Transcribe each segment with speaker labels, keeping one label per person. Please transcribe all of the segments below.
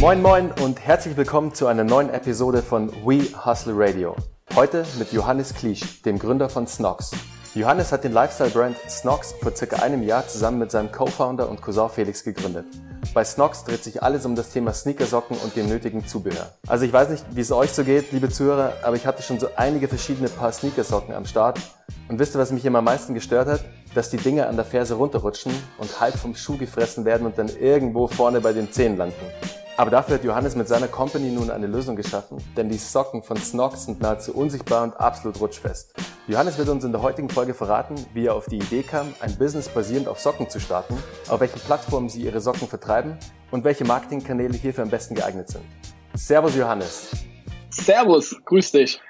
Speaker 1: Moin Moin und herzlich willkommen zu einer neuen Episode von We Hustle Radio. Heute mit Johannes Kliesch, dem Gründer von Snox. Johannes hat den Lifestyle-Brand Snox vor circa einem Jahr zusammen mit seinem Co-Founder und Cousin Felix gegründet. Bei Snox dreht sich alles um das Thema Sneakersocken und dem nötigen Zubehör. Also ich weiß nicht, wie es euch so geht, liebe Zuhörer, aber ich hatte schon so einige verschiedene Paar Sneakersocken am Start. Und wisst ihr, was mich immer am meisten gestört hat? Dass die Dinge an der Ferse runterrutschen und halb vom Schuh gefressen werden und dann irgendwo vorne bei den Zehen landen. Aber dafür hat Johannes mit seiner Company nun eine Lösung geschaffen, denn die Socken von Snox sind nahezu unsichtbar und absolut rutschfest. Johannes wird uns in der heutigen Folge verraten, wie er auf die Idee kam, ein Business basierend auf Socken zu starten, auf welchen Plattformen sie ihre Socken vertreiben und welche Marketingkanäle hierfür am besten geeignet sind. Servus Johannes.
Speaker 2: Servus, grüß dich.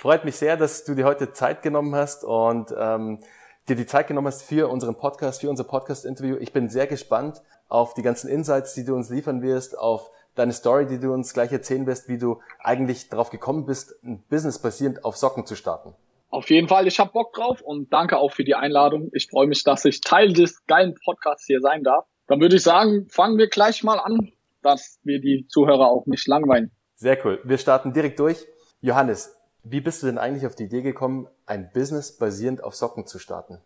Speaker 1: Freut mich sehr, dass du dir heute Zeit genommen hast und ähm, dir die Zeit genommen hast für unseren Podcast, für unser Podcast-Interview. Ich bin sehr gespannt auf die ganzen Insights, die du uns liefern wirst, auf deine Story, die du uns gleich erzählen wirst, wie du eigentlich darauf gekommen bist, ein Business basierend auf Socken zu starten.
Speaker 2: Auf jeden Fall, ich habe Bock drauf und danke auch für die Einladung. Ich freue mich, dass ich Teil des geilen Podcasts hier sein darf. Dann würde ich sagen, fangen wir gleich mal an, dass wir die Zuhörer auch nicht langweilen.
Speaker 1: Sehr cool. Wir starten direkt durch. Johannes, wie bist du denn eigentlich auf die Idee gekommen, ein Business basierend auf Socken zu starten?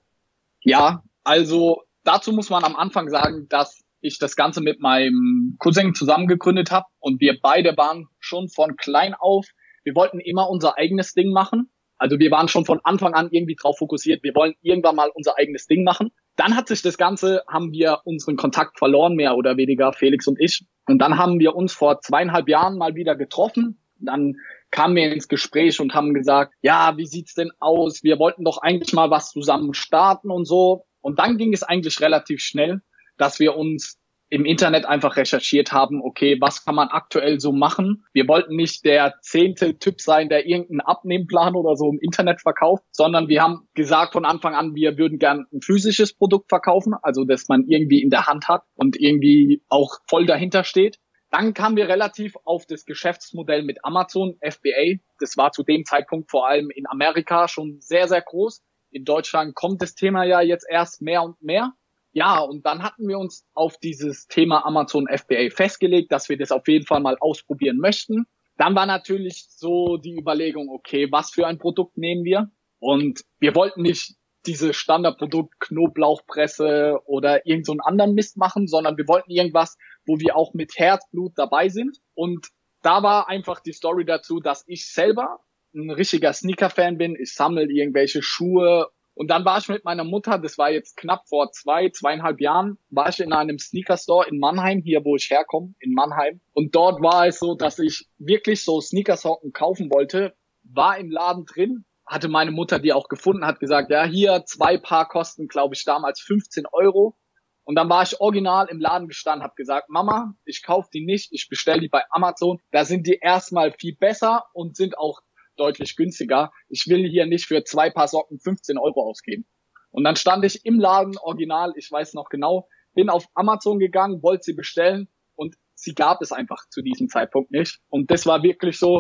Speaker 2: Ja, also dazu muss man am Anfang sagen, dass ich das Ganze mit meinem Cousin zusammen gegründet habe und wir beide waren schon von klein auf, wir wollten immer unser eigenes Ding machen. Also wir waren schon von Anfang an irgendwie drauf fokussiert, wir wollen irgendwann mal unser eigenes Ding machen. Dann hat sich das Ganze, haben wir unseren Kontakt verloren, mehr oder weniger, Felix und ich. Und dann haben wir uns vor zweieinhalb Jahren mal wieder getroffen. Dann kamen wir ins Gespräch und haben gesagt, ja, wie sieht's denn aus? Wir wollten doch eigentlich mal was zusammen starten und so. Und dann ging es eigentlich relativ schnell dass wir uns im Internet einfach recherchiert haben, okay, was kann man aktuell so machen? Wir wollten nicht der zehnte Typ sein, der irgendeinen Abnehmplan oder so im Internet verkauft, sondern wir haben gesagt von Anfang an, wir würden gern ein physisches Produkt verkaufen, also dass man irgendwie in der Hand hat und irgendwie auch voll dahinter steht. Dann kamen wir relativ auf das Geschäftsmodell mit Amazon, FBA. Das war zu dem Zeitpunkt vor allem in Amerika schon sehr, sehr groß. In Deutschland kommt das Thema ja jetzt erst mehr und mehr ja, und dann hatten wir uns auf dieses Thema Amazon FBA festgelegt, dass wir das auf jeden Fall mal ausprobieren möchten. Dann war natürlich so die Überlegung, okay, was für ein Produkt nehmen wir? Und wir wollten nicht diese Standardprodukt Knoblauchpresse oder irgend so anderen Mist machen, sondern wir wollten irgendwas, wo wir auch mit Herzblut dabei sind. Und da war einfach die Story dazu, dass ich selber ein richtiger Sneaker-Fan bin. Ich sammle irgendwelche Schuhe und dann war ich mit meiner Mutter, das war jetzt knapp vor zwei, zweieinhalb Jahren, war ich in einem Sneaker-Store in Mannheim, hier wo ich herkomme, in Mannheim. Und dort war es so, dass ich wirklich so Sneakersocken kaufen wollte, war im Laden drin, hatte meine Mutter die auch gefunden, hat gesagt, ja, hier zwei Paar kosten, glaube ich, damals 15 Euro. Und dann war ich original im Laden gestanden, habe gesagt, Mama, ich kaufe die nicht, ich bestelle die bei Amazon. Da sind die erstmal viel besser und sind auch deutlich günstiger. Ich will hier nicht für zwei Paar Socken 15 Euro ausgeben. Und dann stand ich im Laden original, ich weiß noch genau, bin auf Amazon gegangen, wollte sie bestellen und sie gab es einfach zu diesem Zeitpunkt nicht. Und das war wirklich so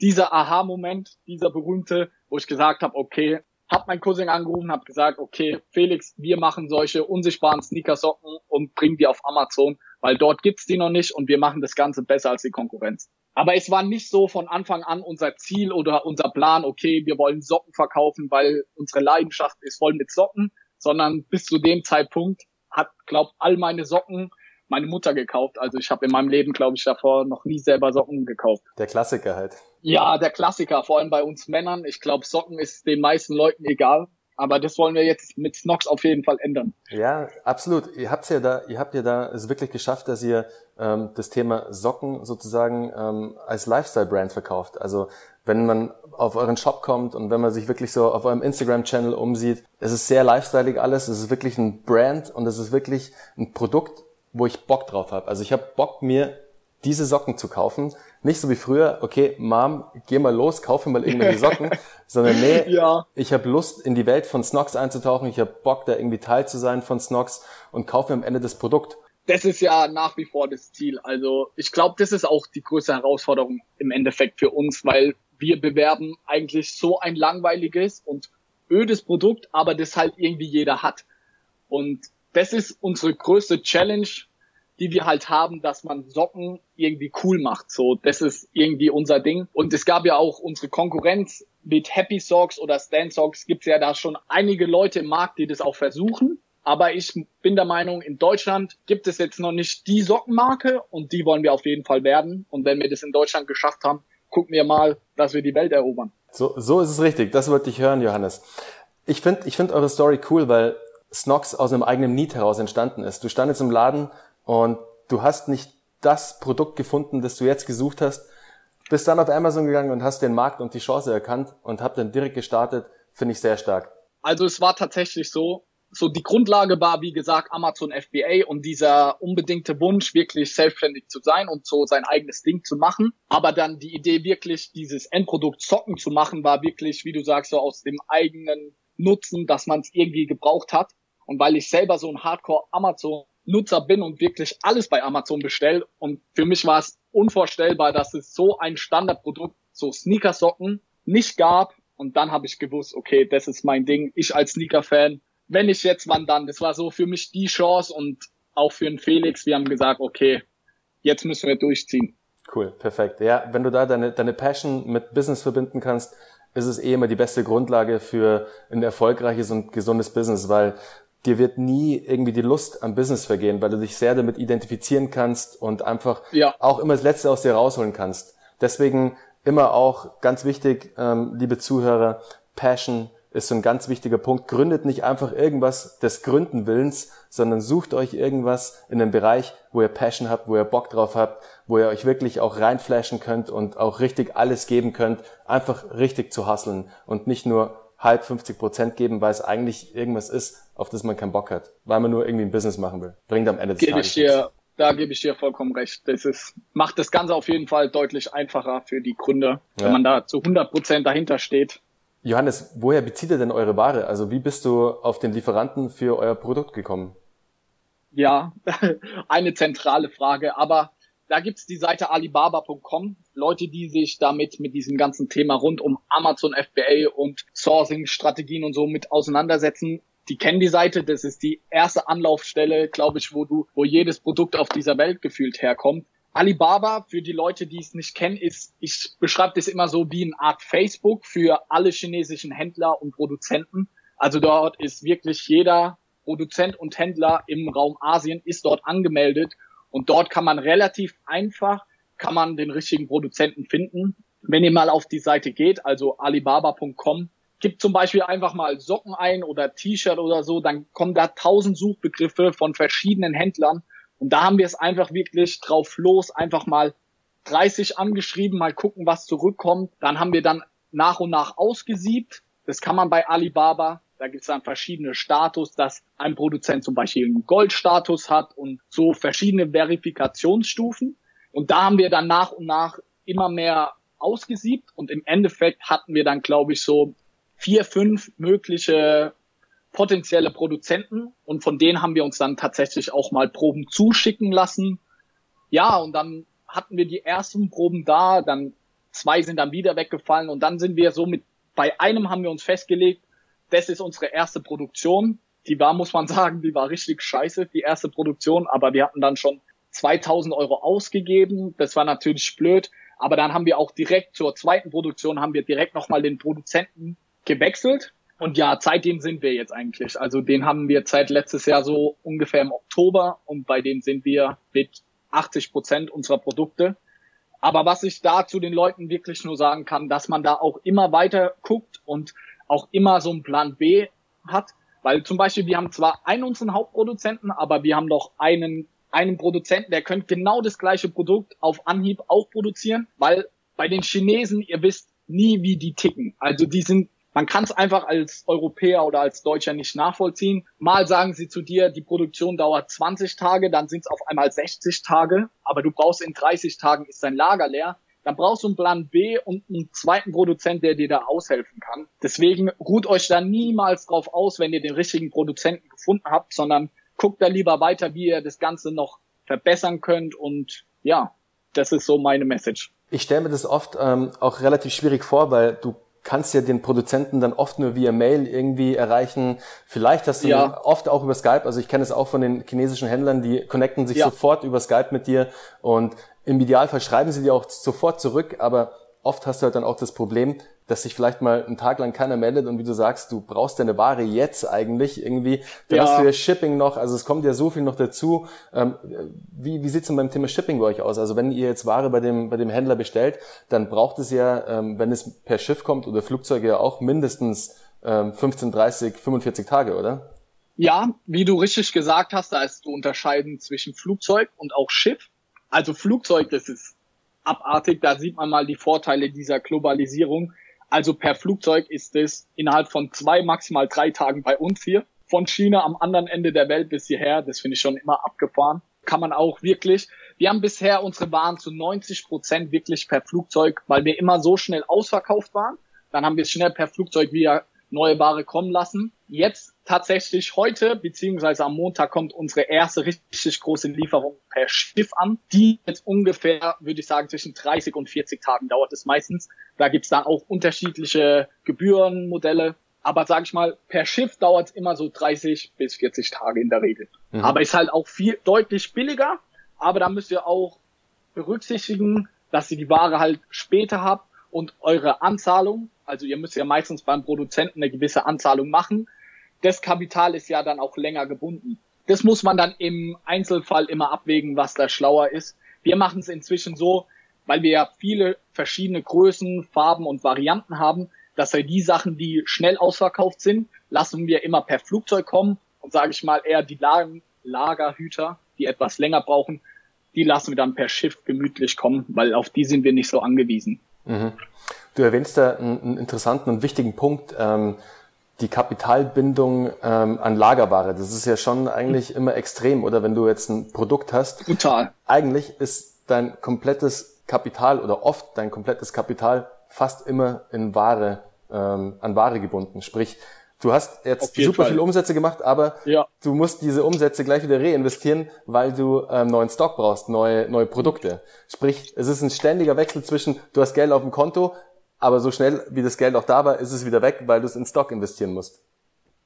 Speaker 2: dieser Aha-Moment, dieser berühmte, wo ich gesagt habe, okay, hab mein Cousin angerufen, hab gesagt, okay, Felix, wir machen solche unsichtbaren Sneakersocken und bringen die auf Amazon, weil dort gibt's die noch nicht und wir machen das Ganze besser als die Konkurrenz. Aber es war nicht so von Anfang an unser Ziel oder unser Plan, okay, wir wollen Socken verkaufen, weil unsere Leidenschaft ist voll mit Socken, sondern bis zu dem Zeitpunkt hat, glaub, all meine Socken meine Mutter gekauft. Also ich habe in meinem Leben, glaube ich, davor noch nie selber Socken gekauft.
Speaker 1: Der Klassiker halt.
Speaker 2: Ja, der Klassiker, vor allem bei uns Männern. Ich glaube, Socken ist den meisten Leuten egal. Aber das wollen wir jetzt mit Snox auf jeden Fall ändern.
Speaker 1: Ja, absolut. Ihr habt's ja da, ihr habt ja da es wirklich geschafft, dass ihr ähm, das Thema Socken sozusagen ähm, als Lifestyle-Brand verkauft. Also wenn man auf euren Shop kommt und wenn man sich wirklich so auf eurem Instagram-Channel umsieht, es ist sehr lifestyleig alles. Es ist wirklich ein Brand und es ist wirklich ein Produkt, wo ich Bock drauf habe. Also ich habe Bock mir diese Socken zu kaufen. Nicht so wie früher, okay, Mom, geh mal los, kaufe mal irgendwelche Socken, sondern nee, ja. ich habe Lust, in die Welt von Snox einzutauchen, ich habe Bock, da irgendwie Teil zu sein von Snox und kaufe mir am Ende das Produkt.
Speaker 2: Das ist ja nach wie vor das Ziel. Also ich glaube, das ist auch die größte Herausforderung im Endeffekt für uns, weil wir bewerben eigentlich so ein langweiliges und ödes Produkt, aber das halt irgendwie jeder hat. Und das ist unsere größte Challenge, die wir halt haben, dass man Socken irgendwie cool macht. So, das ist irgendwie unser Ding. Und es gab ja auch unsere Konkurrenz mit Happy Socks oder Stan Socks gibt's ja da schon einige Leute im Markt, die das auch versuchen. Aber ich bin der Meinung, in Deutschland gibt es jetzt noch nicht die Sockenmarke und die wollen wir auf jeden Fall werden. Und wenn wir das in Deutschland geschafft haben, gucken wir mal, dass wir die Welt erobern.
Speaker 1: So, so ist es richtig. Das wollte ich hören, Johannes. Ich finde ich find eure Story cool, weil Snox aus einem eigenen Need heraus entstanden ist. Du standest im Laden und du hast nicht das Produkt gefunden, das du jetzt gesucht hast, bist dann auf Amazon gegangen und hast den Markt und die Chance erkannt und hab dann direkt gestartet. Finde ich sehr stark.
Speaker 2: Also es war tatsächlich so, so die Grundlage war, wie gesagt, Amazon FBA und dieser unbedingte Wunsch, wirklich selbstständig zu sein und so sein eigenes Ding zu machen. Aber dann die Idee, wirklich dieses Endprodukt Zocken zu machen, war wirklich, wie du sagst, so aus dem eigenen Nutzen, dass man es irgendwie gebraucht hat. Und weil ich selber so ein Hardcore-Amazon-Nutzer bin und wirklich alles bei Amazon bestelle und für mich war es unvorstellbar, dass es so ein Standardprodukt, so Sneakersocken, nicht gab. Und dann habe ich gewusst, okay, das ist mein Ding. Ich als Sneaker-Fan wenn ich jetzt, wann dann? Das war so für mich die Chance und auch für den Felix. Wir haben gesagt, okay, jetzt müssen wir durchziehen.
Speaker 1: Cool, perfekt. Ja, wenn du da deine, deine Passion mit Business verbinden kannst, ist es eh immer die beste Grundlage für ein erfolgreiches und gesundes Business, weil dir wird nie irgendwie die Lust am Business vergehen, weil du dich sehr damit identifizieren kannst und einfach ja. auch immer das Letzte aus dir rausholen kannst. Deswegen immer auch ganz wichtig, ähm, liebe Zuhörer, Passion ist so ein ganz wichtiger Punkt. Gründet nicht einfach irgendwas des Gründen Willens, sondern sucht euch irgendwas in einem Bereich, wo ihr Passion habt, wo ihr Bock drauf habt, wo ihr euch wirklich auch reinflashen könnt und auch richtig alles geben könnt, einfach richtig zu hasseln und nicht nur halb 50 Prozent geben, weil es eigentlich irgendwas ist, auf das man keinen Bock hat, weil man nur irgendwie ein Business machen will. Bringt am Ende des
Speaker 2: Gebe Tages ich dir, Da gebe ich dir vollkommen recht. Das ist, macht das Ganze auf jeden Fall deutlich einfacher für die Gründer, ja. wenn man da zu 100 Prozent dahinter steht
Speaker 1: Johannes, woher bezieht ihr denn eure Ware? Also wie bist du auf den Lieferanten für euer Produkt gekommen?
Speaker 2: Ja, eine zentrale Frage, aber da gibt's die Seite alibaba.com. Leute, die sich damit mit diesem ganzen Thema rund um Amazon FBA und Sourcing-Strategien und so mit auseinandersetzen, die kennen die Seite. Das ist die erste Anlaufstelle, glaube ich, wo du, wo jedes Produkt auf dieser Welt gefühlt herkommt. Alibaba, für die Leute, die es nicht kennen, ist, ich beschreibe das immer so wie eine Art Facebook für alle chinesischen Händler und Produzenten. Also dort ist wirklich jeder Produzent und Händler im Raum Asien ist dort angemeldet und dort kann man relativ einfach, kann man den richtigen Produzenten finden. Wenn ihr mal auf die Seite geht, also alibaba.com, gibt zum Beispiel einfach mal Socken ein oder T-Shirt oder so, dann kommen da tausend Suchbegriffe von verschiedenen Händlern und da haben wir es einfach wirklich drauf los, einfach mal 30 angeschrieben, mal gucken, was zurückkommt. Dann haben wir dann nach und nach ausgesiebt. Das kann man bei Alibaba. Da gibt es dann verschiedene Status, dass ein Produzent zum Beispiel einen Goldstatus hat und so verschiedene Verifikationsstufen. Und da haben wir dann nach und nach immer mehr ausgesiebt und im Endeffekt hatten wir dann, glaube ich, so vier, fünf mögliche potenzielle Produzenten und von denen haben wir uns dann tatsächlich auch mal Proben zuschicken lassen. Ja, und dann hatten wir die ersten Proben da, dann zwei sind dann wieder weggefallen und dann sind wir so mit, bei einem haben wir uns festgelegt, das ist unsere erste Produktion. Die war, muss man sagen, die war richtig scheiße, die erste Produktion, aber wir hatten dann schon 2000 Euro ausgegeben. Das war natürlich blöd. Aber dann haben wir auch direkt zur zweiten Produktion haben wir direkt nochmal den Produzenten gewechselt. Und ja, seitdem sind wir jetzt eigentlich. Also den haben wir seit letztes Jahr so ungefähr im Oktober und bei dem sind wir mit 80 Prozent unserer Produkte. Aber was ich da zu den Leuten wirklich nur sagen kann, dass man da auch immer weiter guckt und auch immer so einen Plan B hat. Weil zum Beispiel, wir haben zwar einen unseren Hauptproduzenten, aber wir haben noch einen, einen Produzenten, der könnte genau das gleiche Produkt auf Anhieb auch produzieren, weil bei den Chinesen, ihr wisst nie, wie die ticken. Also die sind man kann es einfach als Europäer oder als Deutscher nicht nachvollziehen. Mal sagen sie zu dir, die Produktion dauert 20 Tage, dann sind es auf einmal 60 Tage, aber du brauchst in 30 Tagen ist dein Lager leer. Dann brauchst du einen Plan B und einen zweiten Produzent, der dir da aushelfen kann. Deswegen ruht euch da niemals drauf aus, wenn ihr den richtigen Produzenten gefunden habt, sondern guckt da lieber weiter, wie ihr das Ganze noch verbessern könnt. Und ja, das ist so meine Message.
Speaker 1: Ich stelle mir das oft ähm, auch relativ schwierig vor, weil du kannst ja den Produzenten dann oft nur via Mail irgendwie erreichen. Vielleicht hast du ja. oft auch über Skype, also ich kenne es auch von den chinesischen Händlern, die connecten sich ja. sofort über Skype mit dir und im Idealfall schreiben sie dir auch sofort zurück, aber oft hast du halt dann auch das Problem, dass sich vielleicht mal einen Tag lang keiner meldet und wie du sagst, du brauchst deine Ware jetzt eigentlich irgendwie. Dann ja. hast du ja Shipping noch, also es kommt ja so viel noch dazu. Ähm, wie wie sieht's denn beim Thema Shipping bei euch aus? Also wenn ihr jetzt Ware bei dem, bei dem Händler bestellt, dann braucht es ja, ähm, wenn es per Schiff kommt oder Flugzeuge ja auch mindestens ähm, 15, 30, 45 Tage, oder?
Speaker 2: Ja, wie du richtig gesagt hast, da ist zu unterscheiden zwischen Flugzeug und auch Schiff. Also Flugzeug, das ist abartig, da sieht man mal die Vorteile dieser Globalisierung also per Flugzeug ist es innerhalb von zwei, maximal drei Tagen bei uns hier. Von China am anderen Ende der Welt bis hierher. Das finde ich schon immer abgefahren. Kann man auch wirklich. Wir haben bisher unsere Waren zu 90 Prozent wirklich per Flugzeug, weil wir immer so schnell ausverkauft waren. Dann haben wir es schnell per Flugzeug wieder neue Ware kommen lassen. Jetzt tatsächlich heute, beziehungsweise am Montag kommt unsere erste richtig große Lieferung per Schiff an. Die jetzt ungefähr, würde ich sagen, zwischen 30 und 40 Tagen dauert es meistens. Da gibt's dann auch unterschiedliche Gebührenmodelle. Aber sage ich mal, per Schiff dauert es immer so 30 bis 40 Tage in der Regel. Mhm. Aber ist halt auch viel deutlich billiger. Aber da müsst ihr auch berücksichtigen, dass ihr die Ware halt später habt und eure Anzahlung also ihr müsst ja meistens beim Produzenten eine gewisse Anzahlung machen. Das Kapital ist ja dann auch länger gebunden. Das muss man dann im Einzelfall immer abwägen, was da schlauer ist. Wir machen es inzwischen so, weil wir ja viele verschiedene Größen, Farben und Varianten haben, dass wir die Sachen, die schnell ausverkauft sind, lassen wir immer per Flugzeug kommen und sage ich mal eher die Lagerhüter, die etwas länger brauchen, die lassen wir dann per Schiff gemütlich kommen, weil auf die sind wir nicht so angewiesen. Mhm.
Speaker 1: Du erwähnst da einen, interessanten und wichtigen Punkt, ähm, die Kapitalbindung ähm, an Lagerware. Das ist ja schon eigentlich immer extrem, oder wenn du jetzt ein Produkt hast.
Speaker 2: Total.
Speaker 1: Eigentlich ist dein komplettes Kapital oder oft dein komplettes Kapital fast immer in Ware, ähm, an Ware gebunden. Sprich, Du hast jetzt super Fall. viele Umsätze gemacht, aber ja. du musst diese Umsätze gleich wieder reinvestieren, weil du ähm, neuen Stock brauchst, neue, neue Produkte. Sprich, es ist ein ständiger Wechsel zwischen, du hast Geld auf dem Konto, aber so schnell wie das Geld auch da war, ist es wieder weg, weil du es in Stock investieren musst.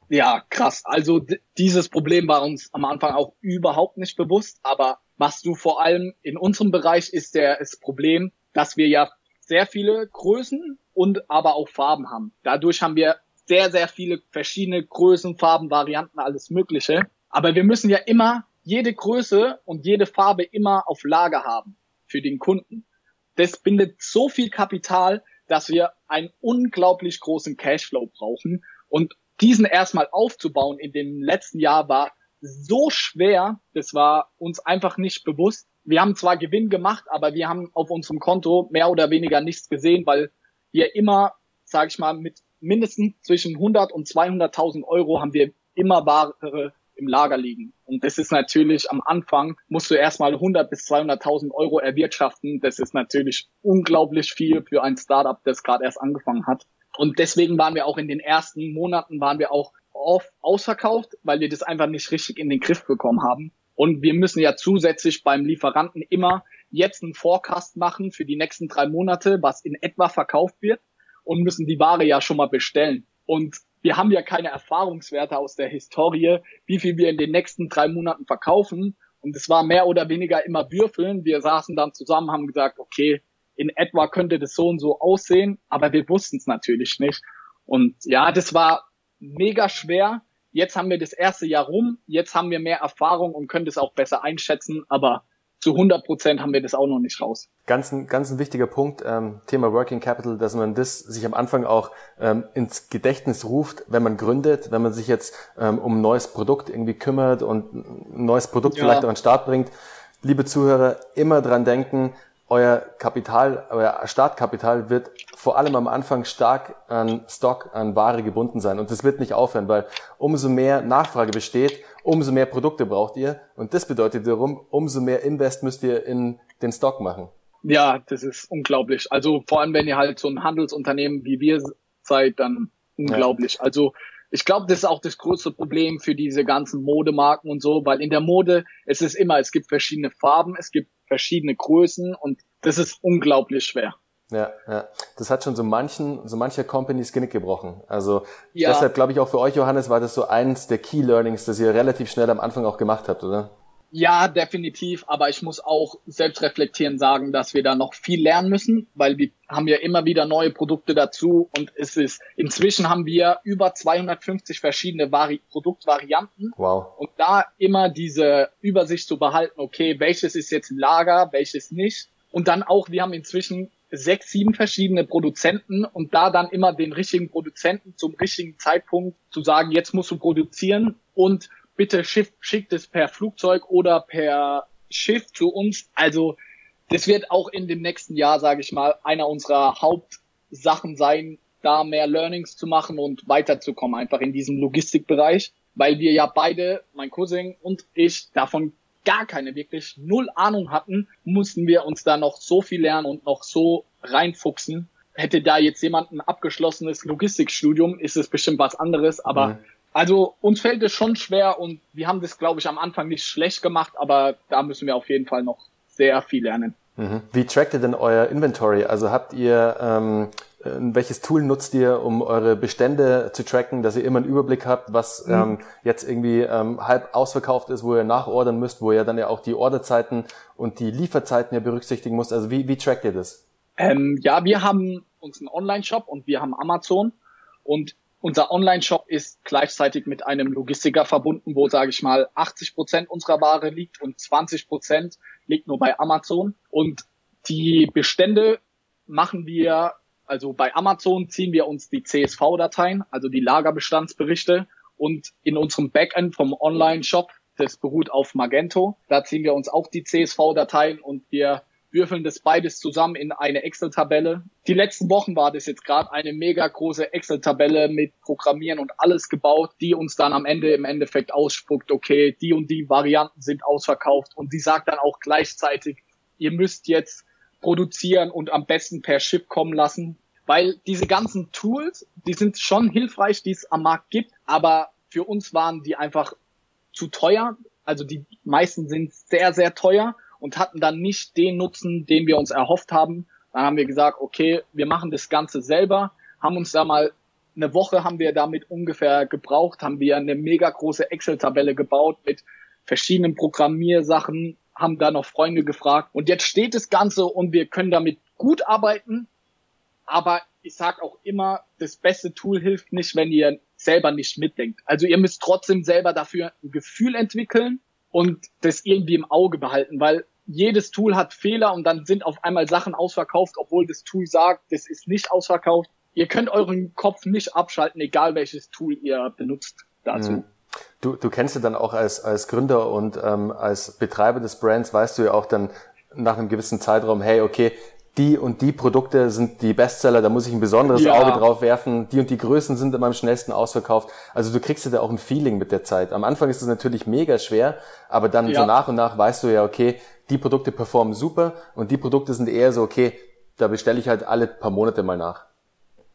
Speaker 2: Ja, krass. Also dieses Problem war uns am Anfang auch überhaupt nicht bewusst, aber was du vor allem in unserem Bereich ist der das Problem, dass wir ja sehr viele Größen und aber auch Farben haben. Dadurch haben wir sehr, sehr viele verschiedene Größen, Farben, Varianten, alles Mögliche. Aber wir müssen ja immer jede Größe und jede Farbe immer auf Lager haben für den Kunden. Das bindet so viel Kapital, dass wir einen unglaublich großen Cashflow brauchen. Und diesen erstmal aufzubauen in dem letzten Jahr war so schwer, das war uns einfach nicht bewusst. Wir haben zwar Gewinn gemacht, aber wir haben auf unserem Konto mehr oder weniger nichts gesehen, weil wir immer, sage ich mal, mit mindestens zwischen 100 und 200.000 Euro haben wir immer Ware im Lager liegen. Und das ist natürlich am Anfang, musst du erstmal 100 bis 200.000 Euro erwirtschaften. Das ist natürlich unglaublich viel für ein Startup, das gerade erst angefangen hat. Und deswegen waren wir auch in den ersten Monaten, waren wir auch oft ausverkauft, weil wir das einfach nicht richtig in den Griff bekommen haben. Und wir müssen ja zusätzlich beim Lieferanten immer jetzt einen Forecast machen für die nächsten drei Monate, was in etwa verkauft wird und müssen die Ware ja schon mal bestellen. Und wir haben ja keine Erfahrungswerte aus der Historie, wie viel wir in den nächsten drei Monaten verkaufen. Und es war mehr oder weniger immer Würfeln. Wir saßen dann zusammen, haben gesagt, okay, in etwa könnte das so und so aussehen, aber wir wussten es natürlich nicht. Und ja, das war mega schwer. Jetzt haben wir das erste Jahr rum, jetzt haben wir mehr Erfahrung und können das auch besser einschätzen, aber zu 100 Prozent haben wir das auch noch nicht raus.
Speaker 1: Ganz ein, ganz ein wichtiger Punkt, ähm, Thema Working Capital, dass man das sich am Anfang auch ähm, ins Gedächtnis ruft, wenn man gründet, wenn man sich jetzt ähm, um ein neues Produkt irgendwie kümmert und ein neues Produkt ja. vielleicht auch an den Start bringt. Liebe Zuhörer, immer dran denken, euer Kapital, euer Startkapital wird vor allem am Anfang stark an Stock, an Ware gebunden sein. Und das wird nicht aufhören, weil umso mehr Nachfrage besteht, umso mehr Produkte braucht ihr. Und das bedeutet wiederum, umso mehr Invest müsst ihr in den Stock machen.
Speaker 2: Ja, das ist unglaublich. Also vor allem, wenn ihr halt so ein Handelsunternehmen wie wir seid, dann unglaublich. Ja. Also ich glaube, das ist auch das größte Problem für diese ganzen Modemarken und so, weil in der Mode es ist immer, es gibt verschiedene Farben, es gibt verschiedene Größen und das ist unglaublich schwer.
Speaker 1: Ja, ja. Das hat schon so manchen, so mancher Companies Genick gebrochen. Also ja. deshalb glaube ich auch für euch, Johannes, war das so eins der Key Learnings, das ihr relativ schnell am Anfang auch gemacht habt, oder?
Speaker 2: Ja, definitiv. Aber ich muss auch selbst reflektieren sagen, dass wir da noch viel lernen müssen, weil wir haben ja immer wieder neue Produkte dazu und es ist, inzwischen haben wir über 250 verschiedene Vari Produktvarianten.
Speaker 1: Wow.
Speaker 2: Und da immer diese Übersicht zu behalten, okay, welches ist jetzt Lager, welches nicht. Und dann auch, wir haben inzwischen sechs, sieben verschiedene Produzenten und da dann immer den richtigen Produzenten zum richtigen Zeitpunkt zu sagen, jetzt musst du produzieren und bitte schiff, schickt es per Flugzeug oder per Schiff zu uns. Also das wird auch in dem nächsten Jahr, sage ich mal, einer unserer Hauptsachen sein, da mehr Learnings zu machen und weiterzukommen, einfach in diesem Logistikbereich, weil wir ja beide, mein Cousin und ich, davon gar keine, wirklich null Ahnung hatten, mussten wir uns da noch so viel lernen und noch so reinfuchsen. Hätte da jetzt jemand ein abgeschlossenes Logistikstudium, ist es bestimmt was anderes, aber mhm. also uns fällt es schon schwer und wir haben das, glaube ich, am Anfang nicht schlecht gemacht, aber da müssen wir auf jeden Fall noch sehr viel lernen.
Speaker 1: Mhm. Wie trackt ihr denn euer Inventory? Also habt ihr ähm, äh, welches Tool nutzt ihr, um eure Bestände zu tracken, dass ihr immer einen Überblick habt, was mhm. ähm, jetzt irgendwie ähm, halb ausverkauft ist, wo ihr nachordern müsst, wo ihr dann ja auch die Orderzeiten und die Lieferzeiten ja berücksichtigen müsst. Also wie, wie trackt ihr das?
Speaker 2: Ähm, ja, wir haben uns einen Online-Shop und wir haben Amazon und unser Online-Shop ist gleichzeitig mit einem Logistiker verbunden, wo, sage ich mal, 80 Prozent unserer Ware liegt und 20 Prozent liegt nur bei Amazon. Und die Bestände machen wir also bei Amazon ziehen wir uns die CSV-Dateien, also die Lagerbestandsberichte und in unserem Backend vom Online-Shop, das beruht auf Magento, da ziehen wir uns auch die CSV-Dateien und wir würfeln das beides zusammen in eine Excel-Tabelle. Die letzten Wochen war das jetzt gerade eine mega große Excel-Tabelle mit Programmieren und alles gebaut, die uns dann am Ende im Endeffekt ausspuckt, okay, die und die Varianten sind ausverkauft und die sagt dann auch gleichzeitig, ihr müsst jetzt produzieren und am besten per Chip kommen lassen. Weil diese ganzen Tools, die sind schon hilfreich, die es am Markt gibt, aber für uns waren die einfach zu teuer. Also die meisten sind sehr, sehr teuer und hatten dann nicht den Nutzen, den wir uns erhofft haben. Dann haben wir gesagt, okay, wir machen das Ganze selber, haben uns da mal eine Woche haben wir damit ungefähr gebraucht, haben wir eine mega große Excel-Tabelle gebaut mit verschiedenen Programmiersachen, haben da noch Freunde gefragt. Und jetzt steht das Ganze und wir können damit gut arbeiten. Aber ich sag auch immer, das beste Tool hilft nicht, wenn ihr selber nicht mitdenkt. Also ihr müsst trotzdem selber dafür ein Gefühl entwickeln und das irgendwie im Auge behalten, weil jedes Tool hat Fehler und dann sind auf einmal Sachen ausverkauft, obwohl das Tool sagt, das ist nicht ausverkauft. Ihr könnt euren Kopf nicht abschalten, egal welches Tool ihr benutzt dazu. Mhm.
Speaker 1: Du, du kennst ja dann auch als, als Gründer und ähm, als Betreiber des Brands, weißt du ja auch dann nach einem gewissen Zeitraum, hey, okay, die und die Produkte sind die Bestseller, da muss ich ein besonderes ja. Auge drauf werfen, die und die Größen sind immer am schnellsten ausverkauft. Also du kriegst ja da auch ein Feeling mit der Zeit. Am Anfang ist es natürlich mega schwer, aber dann ja. so nach und nach weißt du ja, okay, die Produkte performen super und die Produkte sind eher so, okay, da bestelle ich halt alle paar Monate mal nach.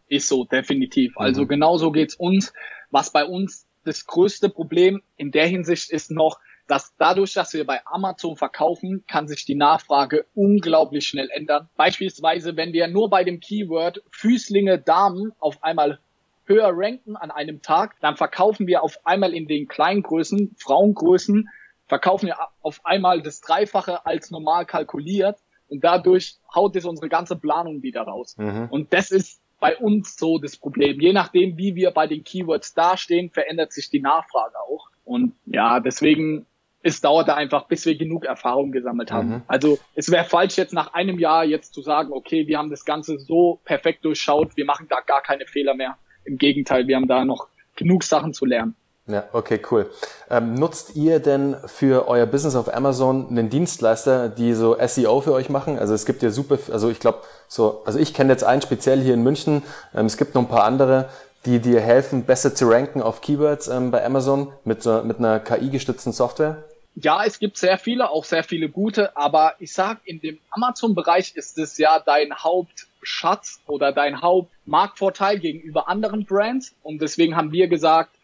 Speaker 2: Ist so, definitiv. Also mhm. genauso geht's uns. Was bei uns das größte Problem in der Hinsicht ist noch, dass dadurch, dass wir bei Amazon verkaufen, kann sich die Nachfrage unglaublich schnell ändern. Beispielsweise, wenn wir nur bei dem Keyword Füßlinge Damen auf einmal höher ranken an einem Tag, dann verkaufen wir auf einmal in den Kleingrößen, Frauengrößen, verkaufen wir auf einmal das Dreifache als normal kalkuliert und dadurch haut es unsere ganze Planung wieder raus. Mhm. Und das ist bei uns so das Problem. Je nachdem, wie wir bei den Keywords dastehen, verändert sich die Nachfrage auch. Und ja, deswegen es dauerte einfach, bis wir genug Erfahrung gesammelt haben. Mhm. Also es wäre falsch, jetzt nach einem Jahr jetzt zu sagen, okay, wir haben das Ganze so perfekt durchschaut, wir machen da gar keine Fehler mehr. Im Gegenteil, wir haben da noch genug Sachen zu lernen.
Speaker 1: Ja, okay, cool. Ähm, nutzt ihr denn für euer Business auf Amazon einen Dienstleister, die so SEO für euch machen? Also es gibt ja super, also ich glaube, so, also ich kenne jetzt einen speziell hier in München. Ähm, es gibt noch ein paar andere, die dir helfen, besser zu ranken auf Keywords ähm, bei Amazon mit, so, mit einer KI-gestützten Software.
Speaker 2: Ja, es gibt sehr viele, auch sehr viele gute, aber ich sag, in dem Amazon-Bereich ist es ja dein Hauptschatz oder dein Hauptmarktvorteil gegenüber anderen Brands und deswegen haben wir gesagt,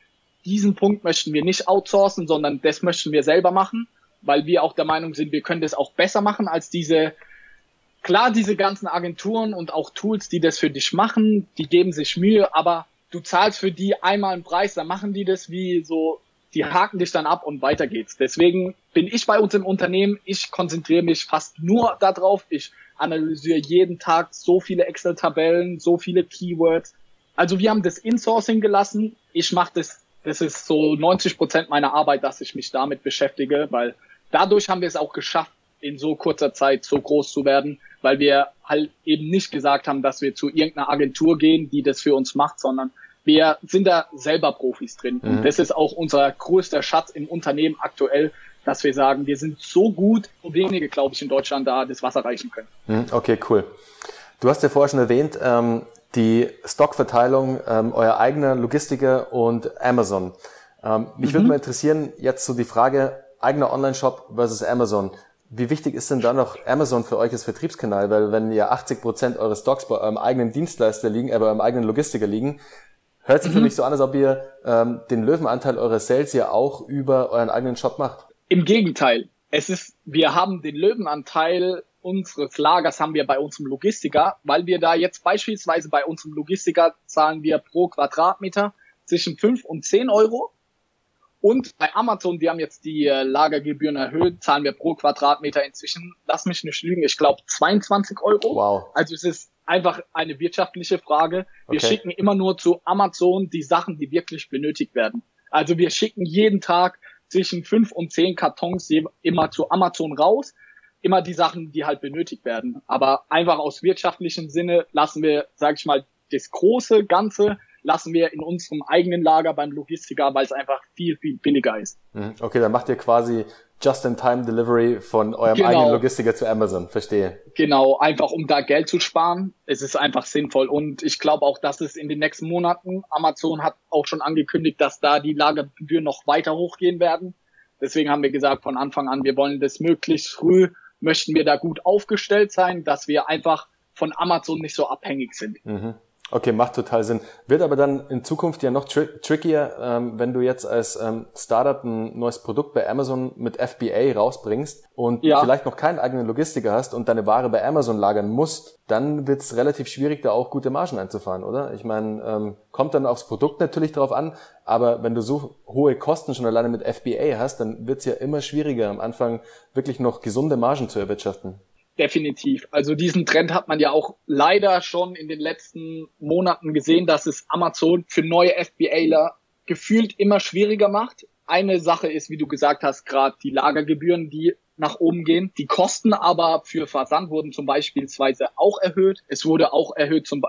Speaker 2: diesen Punkt möchten wir nicht outsourcen, sondern das möchten wir selber machen, weil wir auch der Meinung sind, wir können das auch besser machen als diese klar, diese ganzen Agenturen und auch Tools, die das für dich machen, die geben sich Mühe, aber du zahlst für die einmal einen Preis, dann machen die das wie so, die haken dich dann ab und weiter geht's. Deswegen bin ich bei uns im Unternehmen, ich konzentriere mich fast nur darauf, ich analysiere jeden Tag so viele Excel-Tabellen, so viele Keywords. Also wir haben das Insourcing gelassen. Ich mache das, das ist so 90 Prozent meiner Arbeit, dass ich mich damit beschäftige, weil dadurch haben wir es auch geschafft, in so kurzer Zeit so groß zu werden, weil wir halt eben nicht gesagt haben, dass wir zu irgendeiner Agentur gehen, die das für uns macht, sondern wir sind da selber Profis drin. Mhm. Und das ist auch unser größter Schatz im Unternehmen aktuell, dass wir sagen, wir sind so gut, so wenige, glaube ich, in Deutschland da das Wasser reichen können.
Speaker 1: Mhm. Okay, cool. Du hast ja vorher schon erwähnt, ähm, die Stockverteilung ähm, euer eigener Logistiker und Amazon. Ähm, mich mhm. würde mal interessieren, jetzt so die Frage, eigener Online-Shop versus Amazon. Wie wichtig ist denn da noch Amazon für euch als Vertriebskanal? Weil wenn ja 80 Prozent eures Stocks bei eurem eigenen Dienstleister liegen, äh, bei eurem eigenen Logistiker liegen, hört sich mhm. für mich so an, als ob ihr ähm, den Löwenanteil eurer Sales ja auch über euren eigenen Shop macht.
Speaker 2: Im Gegenteil. Es ist, wir haben den Löwenanteil unseres Lagers haben wir bei unserem Logistiker, weil wir da jetzt beispielsweise bei unserem Logistiker zahlen wir pro Quadratmeter zwischen 5 und 10 Euro und bei Amazon, die haben jetzt die äh, Lagergebühren erhöht, zahlen wir pro Quadratmeter inzwischen, lass mich nicht lügen, ich glaube 22 Euro. Wow. Also es ist einfach eine wirtschaftliche Frage. Wir okay. schicken immer nur zu Amazon die Sachen, die wirklich benötigt werden. Also wir schicken jeden Tag zwischen fünf und zehn Kartons immer zu Amazon raus. Immer die Sachen, die halt benötigt werden. Aber einfach aus wirtschaftlichem Sinne lassen wir, sag ich mal, das große Ganze lassen wir in unserem eigenen Lager beim Logistiker, weil es einfach viel, viel billiger ist.
Speaker 1: Mhm. Okay, dann macht ihr quasi Just-in-Time-Delivery von eurem genau. eigenen Logistiker zu Amazon. Verstehe.
Speaker 2: Genau, einfach um da Geld zu sparen. Es ist einfach sinnvoll. Und ich glaube auch, dass es in den nächsten Monaten, Amazon hat auch schon angekündigt, dass da die Lagergebühren noch weiter hochgehen werden. Deswegen haben wir gesagt von Anfang an, wir wollen das möglichst früh, möchten wir da gut aufgestellt sein, dass wir einfach von Amazon nicht so abhängig sind.
Speaker 1: Mhm. Okay, macht total Sinn. Wird aber dann in Zukunft ja noch tri trickier, ähm, wenn du jetzt als ähm, Startup ein neues Produkt bei Amazon mit FBA rausbringst und ja. vielleicht noch keinen eigenen Logistiker hast und deine Ware bei Amazon lagern musst, dann wird es relativ schwierig, da auch gute Margen einzufahren, oder? Ich meine, ähm, kommt dann aufs Produkt natürlich drauf an, aber wenn du so hohe Kosten schon alleine mit FBA hast, dann wird es ja immer schwieriger, am Anfang wirklich noch gesunde Margen zu erwirtschaften.
Speaker 2: Definitiv. Also diesen Trend hat man ja auch leider schon in den letzten Monaten gesehen, dass es Amazon für neue FBAler gefühlt immer schwieriger macht. Eine Sache ist, wie du gesagt hast, gerade die Lagergebühren, die nach oben gehen. Die Kosten aber für Versand wurden zum Beispiel auch erhöht. Es wurde auch erhöht zum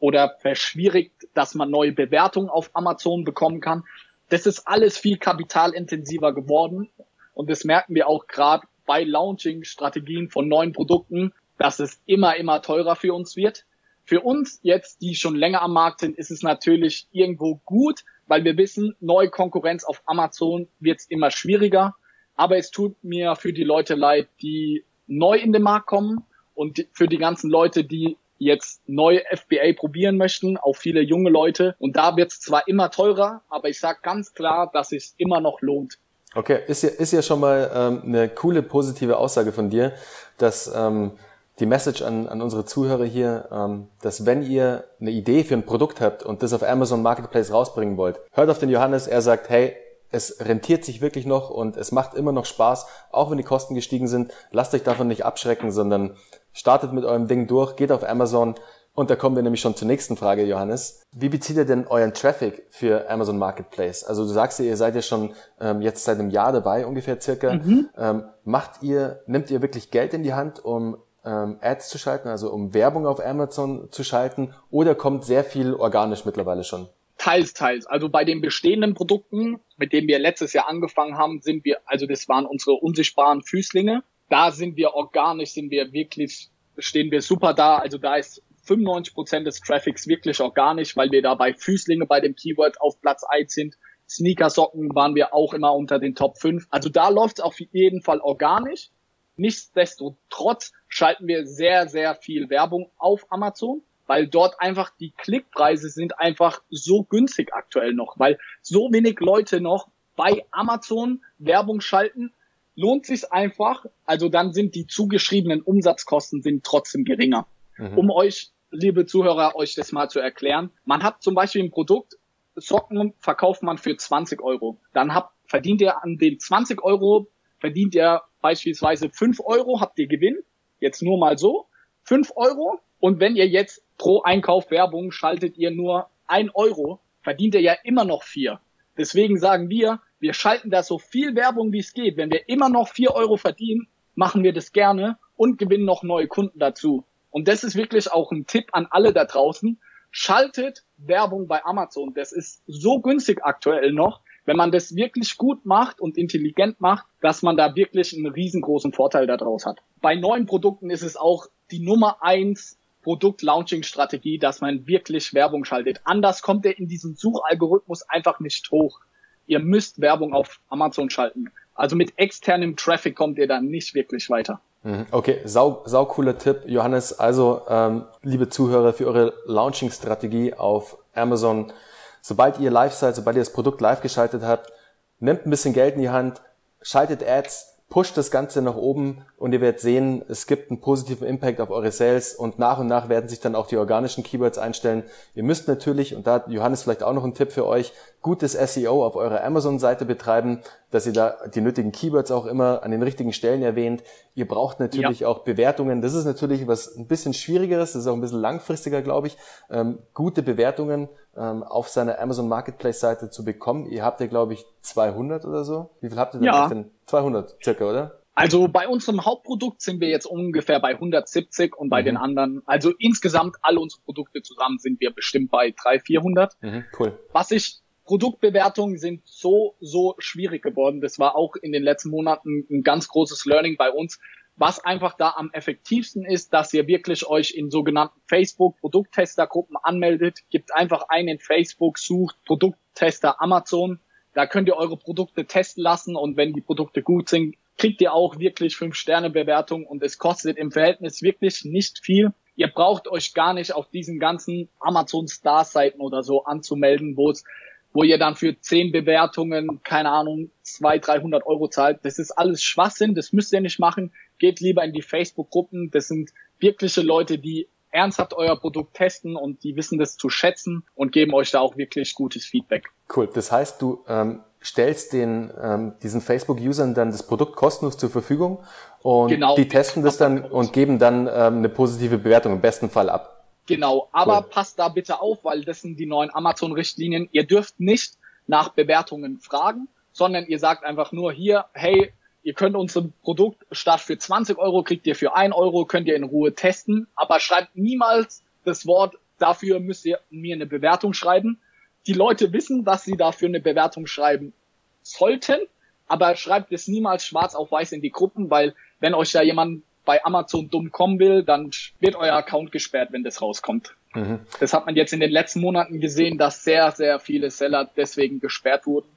Speaker 2: oder verschwierigt, dass man neue Bewertungen auf Amazon bekommen kann. Das ist alles viel kapitalintensiver geworden. Und das merken wir auch gerade bei Launching-Strategien von neuen Produkten, dass es immer, immer teurer für uns wird. Für uns jetzt, die schon länger am Markt sind, ist es natürlich irgendwo gut, weil wir wissen, neue Konkurrenz auf Amazon wird immer schwieriger. Aber es tut mir für die Leute leid, die neu in den Markt kommen und für die ganzen Leute, die jetzt neue FBA probieren möchten, auch viele junge Leute. Und da wird es zwar immer teurer, aber ich sage ganz klar, dass es immer noch lohnt.
Speaker 1: Okay, ist ja, ist ja schon mal ähm, eine coole, positive Aussage von dir, dass ähm, die Message an, an unsere Zuhörer hier, ähm, dass wenn ihr eine Idee für ein Produkt habt und das auf Amazon Marketplace rausbringen wollt, hört auf den Johannes, er sagt, hey, es rentiert sich wirklich noch und es macht immer noch Spaß, auch wenn die Kosten gestiegen sind. Lasst euch davon nicht abschrecken, sondern startet mit eurem Ding durch, geht auf Amazon, und da kommen wir nämlich schon zur nächsten Frage, Johannes. Wie bezieht ihr denn euren Traffic für Amazon Marketplace? Also du sagst ja, ihr seid ja schon ähm, jetzt seit einem Jahr dabei, ungefähr circa. Mhm. Ähm, macht ihr, nimmt ihr wirklich Geld in die Hand, um ähm, Ads zu schalten, also um Werbung auf Amazon zu schalten, oder kommt sehr viel organisch mittlerweile schon?
Speaker 2: Teils, teils. Also bei den bestehenden Produkten, mit denen wir letztes Jahr angefangen haben, sind wir, also das waren unsere unsichtbaren Füßlinge. Da sind wir organisch, sind wir wirklich, stehen wir super da. Also da ist 95 Prozent des Traffics wirklich organisch, weil wir da bei Füßlinge bei dem Keyword auf Platz 1 sind. Sneakersocken waren wir auch immer unter den Top 5. Also da läuft es auf jeden Fall organisch. Nichtsdestotrotz schalten wir sehr, sehr viel Werbung auf Amazon, weil dort einfach die Klickpreise sind einfach so günstig aktuell noch, weil so wenig Leute noch bei Amazon Werbung schalten. lohnt sich einfach. Also dann sind die zugeschriebenen Umsatzkosten sind trotzdem geringer. Mhm. Um euch, liebe Zuhörer, euch das mal zu erklären. Man hat zum Beispiel ein Produkt, Socken verkauft man für 20 Euro. Dann habt, verdient ihr an den 20 Euro, verdient ihr beispielsweise 5 Euro, habt ihr Gewinn. Jetzt nur mal so. 5 Euro. Und wenn ihr jetzt pro Einkauf Werbung schaltet ihr nur 1 Euro, verdient ihr ja immer noch 4. Deswegen sagen wir, wir schalten da so viel Werbung, wie es geht. Wenn wir immer noch 4 Euro verdienen, machen wir das gerne und gewinnen noch neue Kunden dazu. Und das ist wirklich auch ein Tipp an alle da draußen. Schaltet Werbung bei Amazon. Das ist so günstig aktuell noch, wenn man das wirklich gut macht und intelligent macht, dass man da wirklich einen riesengroßen Vorteil daraus hat. Bei neuen Produkten ist es auch die Nummer eins Produkt-Launching-Strategie, dass man wirklich Werbung schaltet. Anders kommt er in diesem Suchalgorithmus einfach nicht hoch. Ihr müsst Werbung auf Amazon schalten. Also mit externem Traffic kommt ihr dann nicht wirklich weiter.
Speaker 1: Mhm. Okay, sau, sau cooler Tipp, Johannes. Also, ähm, liebe Zuhörer, für eure Launching-Strategie auf Amazon, sobald ihr live seid, sobald ihr das Produkt live geschaltet habt, nehmt ein bisschen Geld in die Hand, schaltet Ads, pusht das Ganze nach oben und ihr werdet sehen, es gibt einen positiven Impact auf eure Sales und nach und nach werden sich dann auch die organischen Keywords einstellen. Ihr müsst natürlich, und da hat Johannes vielleicht auch noch einen Tipp für euch, gutes SEO auf eurer Amazon-Seite betreiben, dass ihr da die nötigen Keywords auch immer an den richtigen Stellen erwähnt. Ihr braucht natürlich ja. auch Bewertungen. Das ist natürlich was ein bisschen schwierigeres, das ist auch ein bisschen langfristiger, glaube ich, ähm, gute Bewertungen ähm, auf seiner Amazon Marketplace-Seite zu bekommen. Ihr habt ja, glaube ich, 200 oder so. Wie viel habt ihr denn? Ja. denn? 200 circa, oder?
Speaker 2: Also bei unserem Hauptprodukt sind wir jetzt ungefähr bei 170 und bei mhm. den anderen, also insgesamt alle unsere Produkte zusammen sind wir bestimmt bei 300, 400. Mhm, cool. Was ich Produktbewertungen sind so, so schwierig geworden. Das war auch in den letzten Monaten ein ganz großes Learning bei uns. Was einfach da am effektivsten ist, dass ihr wirklich euch in sogenannten Facebook Produkttestergruppen anmeldet, gibt einfach einen in Facebook, sucht Produkttester Amazon. Da könnt ihr eure Produkte testen lassen und wenn die Produkte gut sind, kriegt ihr auch wirklich 5-Sterne-Bewertung und es kostet im Verhältnis wirklich nicht viel. Ihr braucht euch gar nicht auf diesen ganzen Amazon Star Seiten oder so anzumelden, wo es wo ihr dann für 10 Bewertungen, keine Ahnung, 200, 300 Euro zahlt. Das ist alles Schwachsinn, das müsst ihr nicht machen. Geht lieber in die Facebook-Gruppen. Das sind wirkliche Leute, die ernsthaft euer Produkt testen und die wissen das zu schätzen und geben euch da auch wirklich gutes Feedback.
Speaker 1: Cool. Das heißt, du ähm, stellst den ähm, diesen Facebook-Usern dann das Produkt kostenlos zur Verfügung und genau. die testen das dann und geben dann ähm, eine positive Bewertung im besten Fall ab.
Speaker 2: Genau, aber cool. passt da bitte auf, weil das sind die neuen Amazon-Richtlinien. Ihr dürft nicht nach Bewertungen fragen, sondern ihr sagt einfach nur hier, hey, ihr könnt unser Produkt statt für 20 Euro kriegt ihr für 1 Euro, könnt ihr in Ruhe testen, aber schreibt niemals das Wort, dafür müsst ihr mir eine Bewertung schreiben, die Leute wissen, dass sie dafür eine Bewertung schreiben sollten, aber schreibt es niemals schwarz auf weiß in die Gruppen, weil wenn euch da jemand bei Amazon dumm kommen will, dann wird euer Account gesperrt, wenn das rauskommt. Mhm. Das hat man jetzt in den letzten Monaten gesehen, dass sehr, sehr viele Seller deswegen gesperrt wurden.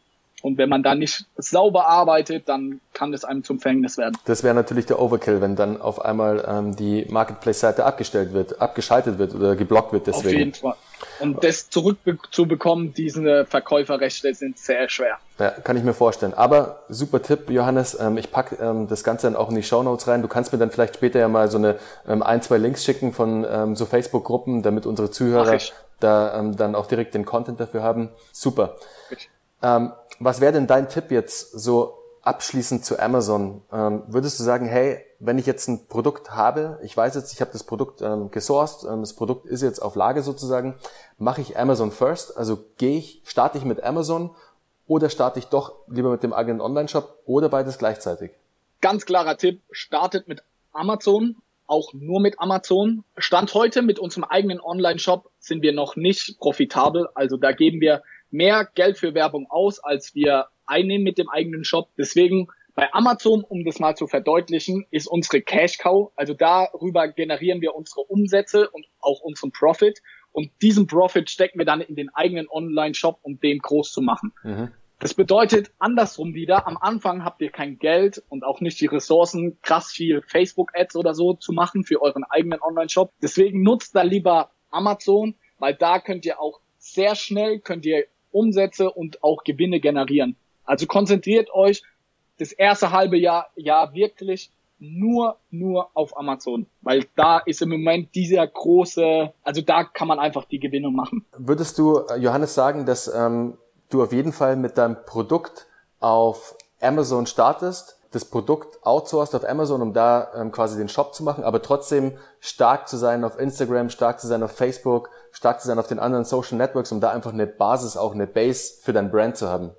Speaker 2: Und wenn man da nicht sauber arbeitet, dann kann es einem zum Fängnis werden.
Speaker 1: Das wäre natürlich der Overkill, wenn dann auf einmal ähm, die Marketplace-Seite abgestellt wird, abgeschaltet wird oder geblockt wird deswegen. Auf jeden Fall.
Speaker 2: Und das zurückzubekommen, diese Verkäuferrechte sind sehr schwer.
Speaker 1: Ja, kann ich mir vorstellen. Aber super Tipp, Johannes. Ähm, ich pack ähm, das Ganze dann auch in die Show Notes rein. Du kannst mir dann vielleicht später ja mal so eine ähm, ein, zwei Links schicken von ähm, so Facebook-Gruppen, damit unsere Zuhörer da ähm, dann auch direkt den Content dafür haben. Super. Ähm, was wäre denn dein Tipp jetzt so abschließend zu Amazon? Ähm, würdest du sagen, hey, wenn ich jetzt ein Produkt habe, ich weiß jetzt, ich habe das Produkt ähm, gesourced, ähm, das Produkt ist jetzt auf Lage sozusagen, mache ich Amazon first, also gehe ich, starte ich mit Amazon oder starte ich doch lieber mit dem eigenen Online-Shop oder beides gleichzeitig?
Speaker 2: Ganz klarer Tipp, startet mit Amazon, auch nur mit Amazon. Stand heute mit unserem eigenen Online-Shop sind wir noch nicht profitabel, also da geben wir mehr Geld für Werbung aus, als wir einnehmen mit dem eigenen Shop. Deswegen bei Amazon, um das mal zu verdeutlichen, ist unsere Cash Cow, also darüber generieren wir unsere Umsätze und auch unseren Profit. Und diesen Profit stecken wir dann in den eigenen Online-Shop, um den groß zu machen. Mhm. Das bedeutet andersrum wieder, am Anfang habt ihr kein Geld und auch nicht die Ressourcen, krass viel Facebook-Ads oder so zu machen für euren eigenen Online-Shop. Deswegen nutzt da lieber Amazon, weil da könnt ihr auch sehr schnell, könnt ihr Umsätze und auch Gewinne generieren. Also konzentriert euch das erste halbe Jahr, Jahr wirklich nur, nur auf Amazon, weil da ist im Moment dieser große, also da kann man einfach die Gewinne machen.
Speaker 1: Würdest du, äh, Johannes, sagen, dass ähm, du auf jeden Fall mit deinem Produkt auf Amazon startest, das Produkt outsourced auf Amazon, um da ähm, quasi den Shop zu machen, aber trotzdem stark zu sein auf Instagram, stark zu sein auf Facebook, stark zu sein auf den anderen Social Networks, um da einfach eine Basis, auch eine Base für dein Brand zu haben?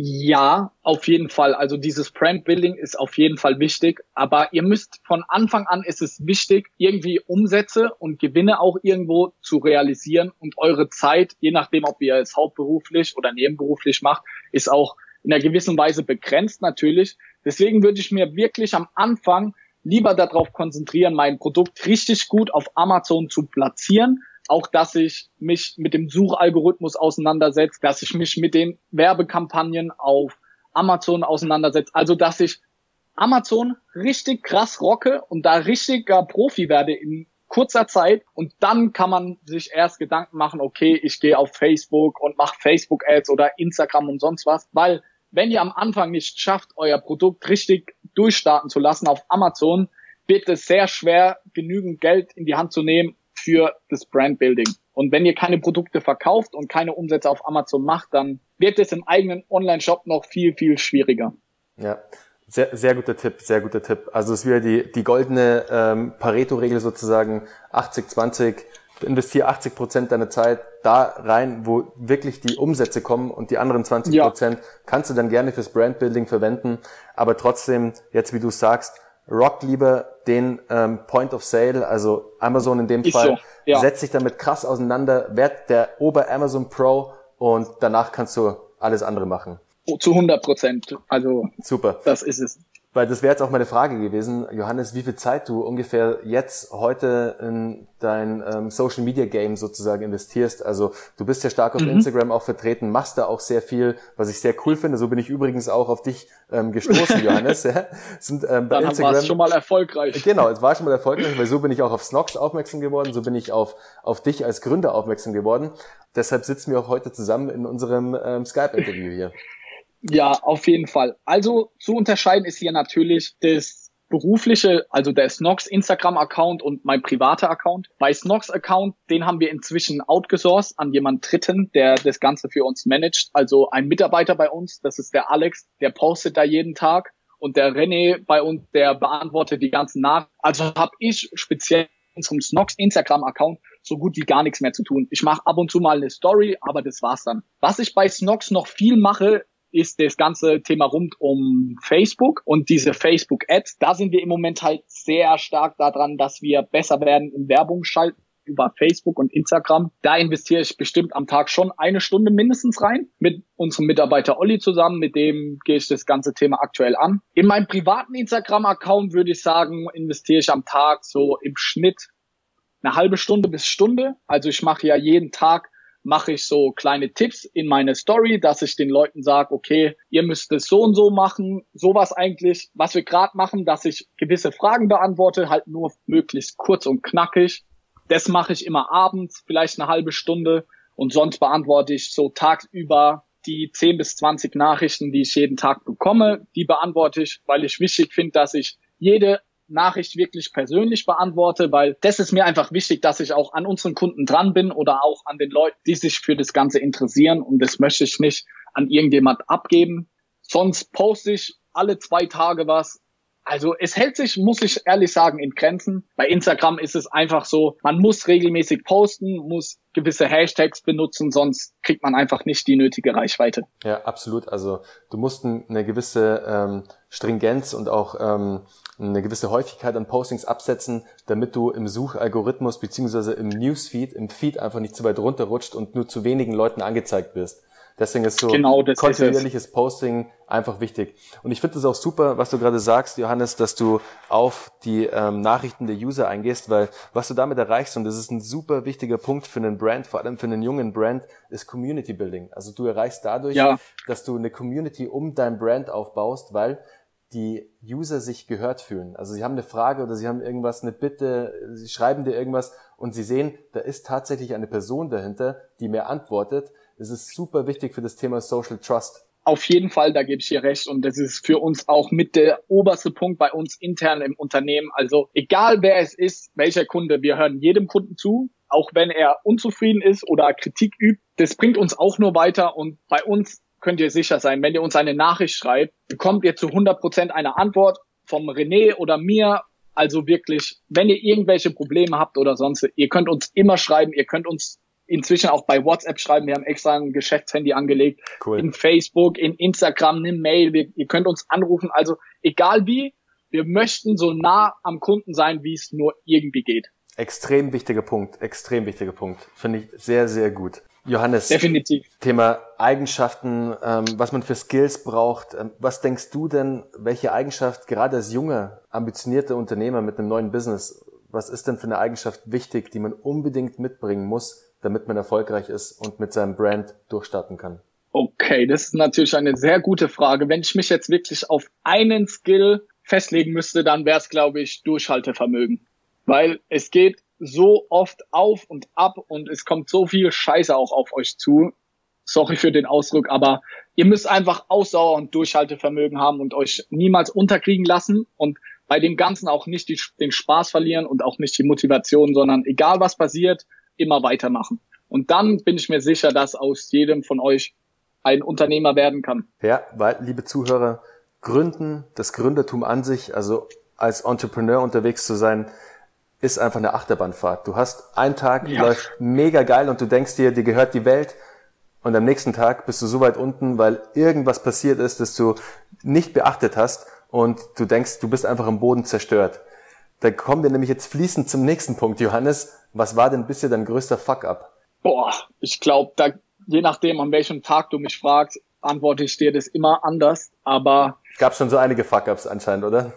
Speaker 2: Ja, auf jeden Fall. Also dieses Brandbuilding ist auf jeden Fall wichtig. Aber ihr müsst von Anfang an ist es wichtig, irgendwie Umsätze und Gewinne auch irgendwo zu realisieren und eure Zeit, je nachdem, ob ihr es hauptberuflich oder nebenberuflich macht, ist auch in einer gewissen Weise begrenzt natürlich. Deswegen würde ich mir wirklich am Anfang lieber darauf konzentrieren, mein Produkt richtig gut auf Amazon zu platzieren auch, dass ich mich mit dem Suchalgorithmus auseinandersetze, dass ich mich mit den Werbekampagnen auf Amazon auseinandersetze. Also, dass ich Amazon richtig krass rocke und da richtiger Profi werde in kurzer Zeit und dann kann man sich erst Gedanken machen, okay, ich gehe auf Facebook und mache Facebook Ads oder Instagram und sonst was, weil wenn ihr am Anfang nicht schafft, euer Produkt richtig durchstarten zu lassen auf Amazon, wird es sehr schwer, genügend Geld in die Hand zu nehmen, für das Brandbuilding. Und wenn ihr keine Produkte verkauft und keine Umsätze auf Amazon macht, dann wird es im eigenen Online-Shop noch viel, viel schwieriger.
Speaker 1: Ja, sehr, sehr guter Tipp, sehr guter Tipp. Also es ist wieder die, die goldene ähm, Pareto-Regel sozusagen 80-20. Investiere 80 Prozent deiner Zeit da rein, wo wirklich die Umsätze kommen und die anderen 20 Prozent ja. kannst du dann gerne fürs Brandbuilding verwenden. Aber trotzdem, jetzt wie du sagst, rock lieber den ähm, Point of Sale, also Amazon in dem Ist Fall, so, ja. setzt sich damit krass auseinander, werd der Ober Amazon Pro und danach kannst du alles andere machen.
Speaker 2: Zu 100 Prozent. Also
Speaker 1: super.
Speaker 2: Das ist es.
Speaker 1: Weil das wäre jetzt auch meine Frage gewesen, Johannes, wie viel Zeit du ungefähr jetzt heute in dein ähm, Social Media Game sozusagen investierst. Also du bist ja stark auf mhm. Instagram auch vertreten, machst da auch sehr viel, was ich sehr cool finde. So bin ich übrigens auch auf dich ähm, gestoßen, Johannes. Ja.
Speaker 2: Sind, ähm, bei Dann Instagram war es schon mal erfolgreich.
Speaker 1: Genau, es war schon mal erfolgreich, weil so bin ich auch auf Snox aufmerksam geworden, so bin ich auf, auf dich als Gründer aufmerksam geworden. Deshalb sitzen wir auch heute zusammen in unserem ähm, Skype-Interview hier.
Speaker 2: Ja, auf jeden Fall. Also zu unterscheiden ist hier natürlich das berufliche, also der Snox Instagram-Account und mein privater Account. Bei Snox-Account, den haben wir inzwischen outgesourced an jemand Dritten, der das Ganze für uns managt. Also ein Mitarbeiter bei uns, das ist der Alex, der postet da jeden Tag. Und der René bei uns, der beantwortet die ganzen Nach. Also habe ich speziell unserem Snox Instagram-Account so gut wie gar nichts mehr zu tun. Ich mache ab und zu mal eine Story, aber das war's dann. Was ich bei Snox noch viel mache, ist das ganze Thema rund um Facebook und diese Facebook Ads. Da sind wir im Moment halt sehr stark daran, dass wir besser werden in Werbung schalten über Facebook und Instagram. Da investiere ich bestimmt am Tag schon eine Stunde mindestens rein mit unserem Mitarbeiter Olli zusammen. Mit dem gehe ich das ganze Thema aktuell an. In meinem privaten Instagram-Account würde ich sagen, investiere ich am Tag so im Schnitt eine halbe Stunde bis Stunde. Also ich mache ja jeden Tag mache ich so kleine Tipps in meine Story, dass ich den Leuten sage, okay, ihr müsst es so und so machen, sowas eigentlich, was wir gerade machen, dass ich gewisse Fragen beantworte, halt nur möglichst kurz und knackig. Das mache ich immer abends, vielleicht eine halbe Stunde. Und sonst beantworte ich so tagsüber die 10 bis 20 Nachrichten, die ich jeden Tag bekomme, die beantworte ich, weil ich wichtig finde, dass ich jede Nachricht wirklich persönlich beantworte, weil das ist mir einfach wichtig, dass ich auch an unseren Kunden dran bin oder auch an den Leuten, die sich für das Ganze interessieren und das möchte ich nicht an irgendjemand abgeben. Sonst poste ich alle zwei Tage was. Also es hält sich, muss ich ehrlich sagen, in Grenzen. Bei Instagram ist es einfach so, man muss regelmäßig posten, muss gewisse Hashtags benutzen, sonst kriegt man einfach nicht die nötige Reichweite.
Speaker 1: Ja, absolut. Also du musst eine gewisse ähm, Stringenz und auch ähm, eine gewisse Häufigkeit an Postings absetzen, damit du im Suchalgorithmus beziehungsweise im Newsfeed, im Feed einfach nicht zu weit runterrutscht und nur zu wenigen Leuten angezeigt wirst. Deswegen ist so
Speaker 2: genau,
Speaker 1: kontinuierliches Posting einfach wichtig. Und ich finde es auch super, was du gerade sagst, Johannes, dass du auf die ähm, Nachrichten der User eingehst, weil was du damit erreichst, und das ist ein super wichtiger Punkt für einen Brand, vor allem für einen jungen Brand, ist Community Building. Also du erreichst dadurch, ja. dass du eine Community um dein Brand aufbaust, weil die User sich gehört fühlen. Also sie haben eine Frage oder sie haben irgendwas, eine Bitte, sie schreiben dir irgendwas und sie sehen, da ist tatsächlich eine Person dahinter, die mir antwortet. Das ist super wichtig für das Thema Social Trust.
Speaker 2: auf jeden Fall, da gebe ich dir recht. Und das ist für uns auch mit der oberste Punkt bei uns intern im Unternehmen. Also egal wer es ist, welcher Kunde, wir hören jedem Kunden zu, auch wenn er unzufrieden ist oder Kritik übt. Das bringt uns auch nur weiter. Und bei uns könnt ihr sicher sein, wenn ihr uns eine Nachricht schreibt, bekommt ihr zu 100 Prozent eine Antwort vom René oder mir. Also wirklich, wenn ihr irgendwelche Probleme habt oder sonst, ihr könnt uns immer schreiben, ihr könnt uns inzwischen auch bei WhatsApp schreiben. Wir haben extra ein Geschäftshandy angelegt. Cool. In Facebook, in Instagram, eine Mail. Wir, ihr könnt uns anrufen. Also egal wie, wir möchten so nah am Kunden sein, wie es nur irgendwie geht.
Speaker 1: Extrem wichtiger Punkt. Extrem wichtiger Punkt. Finde ich sehr, sehr gut. Johannes,
Speaker 2: definitiv.
Speaker 1: Thema Eigenschaften, ähm, was man für Skills braucht. Ähm, was denkst du denn, welche Eigenschaft gerade als junge, ambitionierte Unternehmer mit einem neuen Business, was ist denn für eine Eigenschaft wichtig, die man unbedingt mitbringen muss, damit man erfolgreich ist und mit seinem Brand durchstarten kann?
Speaker 2: Okay, das ist natürlich eine sehr gute Frage. Wenn ich mich jetzt wirklich auf einen Skill festlegen müsste, dann wäre es, glaube ich, Durchhaltevermögen. Weil es geht so oft auf und ab und es kommt so viel Scheiße auch auf euch zu. Sorry für den Ausdruck, aber ihr müsst einfach Ausdauer und Durchhaltevermögen haben und euch niemals unterkriegen lassen und bei dem Ganzen auch nicht die, den Spaß verlieren und auch nicht die Motivation, sondern egal was passiert, immer weitermachen. Und dann bin ich mir sicher, dass aus jedem von euch ein Unternehmer werden kann.
Speaker 1: Ja, weil, liebe Zuhörer, Gründen, das Gründertum an sich, also als Entrepreneur unterwegs zu sein, ist einfach eine Achterbahnfahrt. Du hast einen Tag, ja. läuft mega geil und du denkst dir, dir gehört die Welt und am nächsten Tag bist du so weit unten, weil irgendwas passiert ist, das du nicht beachtet hast und du denkst, du bist einfach am Boden zerstört. Da kommen wir nämlich jetzt fließend zum nächsten Punkt, Johannes. Was war denn bisher dein größter Fuck-up?
Speaker 2: Boah, ich glaube, da, je nachdem, an welchem Tag du mich fragst, antworte ich dir das immer anders. Aber
Speaker 1: gab schon so einige Fuck-ups anscheinend, oder?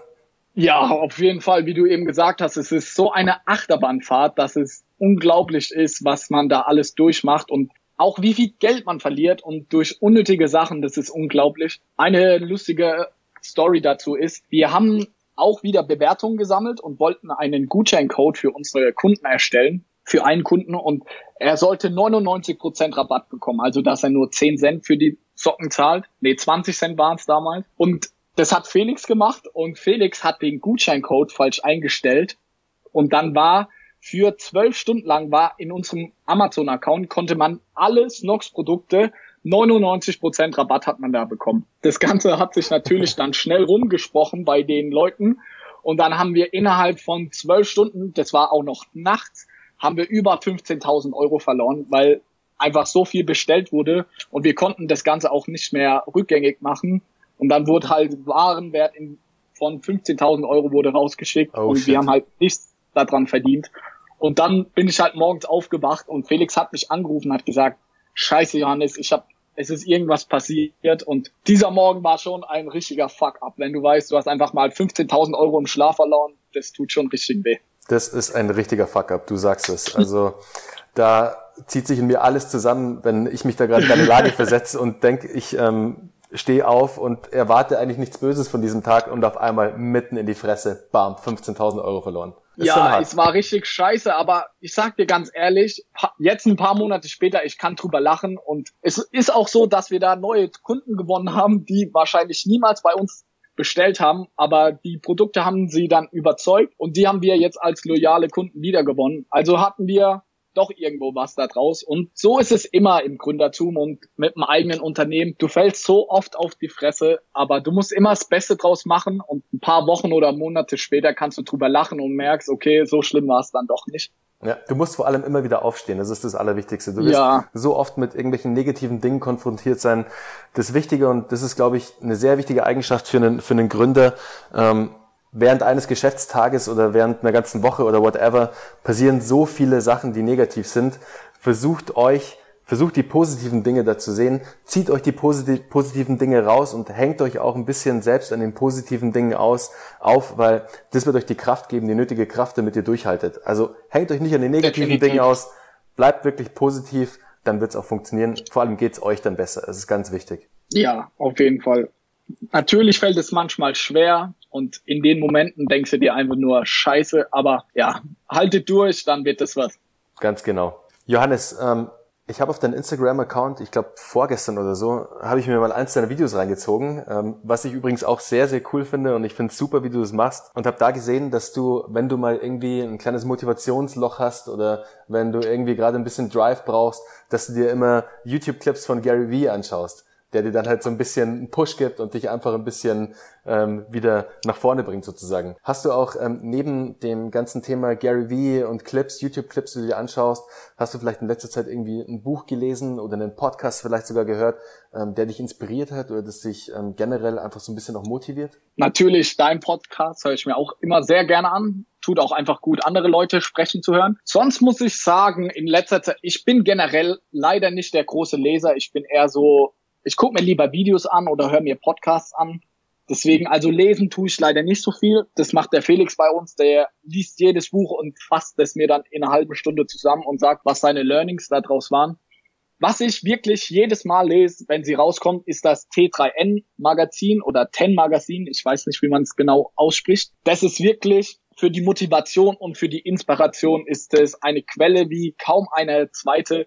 Speaker 2: Ja, auf jeden Fall, wie du eben gesagt hast, es ist so eine Achterbahnfahrt, dass es unglaublich ist, was man da alles durchmacht und auch wie viel Geld man verliert und durch unnötige Sachen, das ist unglaublich. Eine lustige Story dazu ist, wir haben auch wieder Bewertungen gesammelt und wollten einen Gutscheincode für unsere Kunden erstellen, für einen Kunden und er sollte 99% Rabatt bekommen, also dass er nur 10 Cent für die Socken zahlt. Nee, 20 Cent waren es damals. Und das hat Felix gemacht und Felix hat den Gutscheincode falsch eingestellt und dann war für zwölf Stunden lang war in unserem Amazon-Account konnte man alle Snox-Produkte 99% Rabatt hat man da bekommen. Das Ganze hat sich natürlich dann schnell rumgesprochen bei den Leuten. Und dann haben wir innerhalb von zwölf Stunden, das war auch noch nachts, haben wir über 15.000 Euro verloren, weil einfach so viel bestellt wurde und wir konnten das Ganze auch nicht mehr rückgängig machen. Und dann wurde halt Warenwert in, von 15.000 Euro wurde rausgeschickt oh, und shit. wir haben halt nichts daran verdient. Und dann bin ich halt morgens aufgewacht und Felix hat mich angerufen, hat gesagt, Scheiße, Johannes, ich habe es ist irgendwas passiert und dieser Morgen war schon ein richtiger Fuck-up. Wenn du weißt, du hast einfach mal 15.000 Euro im Schlaf verloren, das tut schon richtig weh.
Speaker 1: Das ist ein richtiger Fuck-up, du sagst es. Also da zieht sich in mir alles zusammen, wenn ich mich da gerade in deine Lage versetze und denke, ich ähm, stehe auf und erwarte eigentlich nichts Böses von diesem Tag und auf einmal mitten in die Fresse, bam, 15.000 Euro verloren.
Speaker 2: Ist ja, es war richtig scheiße, aber ich sag dir ganz ehrlich, jetzt ein paar Monate später, ich kann drüber lachen und es ist auch so, dass wir da neue Kunden gewonnen haben, die wahrscheinlich niemals bei uns bestellt haben, aber die Produkte haben sie dann überzeugt und die haben wir jetzt als loyale Kunden wiedergewonnen. Also hatten wir doch irgendwo was da draus. Und so ist es immer im Gründertum und mit einem eigenen Unternehmen. Du fällst so oft auf die Fresse, aber du musst immer das Beste draus machen und ein paar Wochen oder Monate später kannst du drüber lachen und merkst, okay, so schlimm war es dann doch nicht.
Speaker 1: Ja, du musst vor allem immer wieder aufstehen. Das ist das Allerwichtigste. Du wirst ja. so oft mit irgendwelchen negativen Dingen konfrontiert sein. Das Wichtige und das ist, glaube ich, eine sehr wichtige Eigenschaft für einen, für einen Gründer. Ähm, während eines Geschäftstages oder während einer ganzen Woche oder whatever passieren so viele Sachen, die negativ sind. Versucht euch, versucht die positiven Dinge da zu sehen, zieht euch die positiven Dinge raus und hängt euch auch ein bisschen selbst an den positiven Dingen aus, auf, weil das wird euch die Kraft geben, die nötige Kraft, damit ihr durchhaltet. Also hängt euch nicht an den negativen. Dingen aus, bleibt wirklich positiv, dann wird es auch funktionieren. Vor allem geht es euch dann besser. Das ist ganz wichtig.
Speaker 2: Ja, auf jeden Fall. Natürlich fällt es manchmal schwer, und in den Momenten denkst du dir einfach nur Scheiße, aber ja, haltet durch, dann wird das was.
Speaker 1: Ganz genau. Johannes, ähm, Ich habe auf deinen Instagram-Account, ich glaube vorgestern oder so, habe ich mir mal eins deiner Videos reingezogen, ähm, was ich übrigens auch sehr, sehr cool finde und ich finde super, wie du das machst und habe da gesehen, dass du, wenn du mal irgendwie ein kleines Motivationsloch hast oder wenn du irgendwie gerade ein bisschen Drive brauchst, dass du dir immer YouTube-Clips von Gary Vee anschaust der dir dann halt so ein bisschen einen Push gibt und dich einfach ein bisschen ähm, wieder nach vorne bringt sozusagen. Hast du auch ähm, neben dem ganzen Thema Gary Vee und Clips, YouTube-Clips, die du dir anschaust, hast du vielleicht in letzter Zeit irgendwie ein Buch gelesen oder einen Podcast vielleicht sogar gehört, ähm, der dich inspiriert hat oder das dich ähm, generell einfach so ein bisschen auch motiviert?
Speaker 2: Natürlich, dein Podcast höre ich mir auch immer sehr gerne an. Tut auch einfach gut, andere Leute sprechen zu hören. Sonst muss ich sagen, in letzter Zeit, ich bin generell leider nicht der große Leser. Ich bin eher so ich gucke mir lieber Videos an oder höre mir Podcasts an. Deswegen, also lesen tue ich leider nicht so viel. Das macht der Felix bei uns, der liest jedes Buch und fasst es mir dann in einer halben Stunde zusammen und sagt, was seine Learnings daraus waren. Was ich wirklich jedes Mal lese, wenn sie rauskommt, ist das T3N Magazin oder Ten Magazin. Ich weiß nicht, wie man es genau ausspricht. Das ist wirklich für die Motivation und für die Inspiration ist es eine Quelle wie kaum eine zweite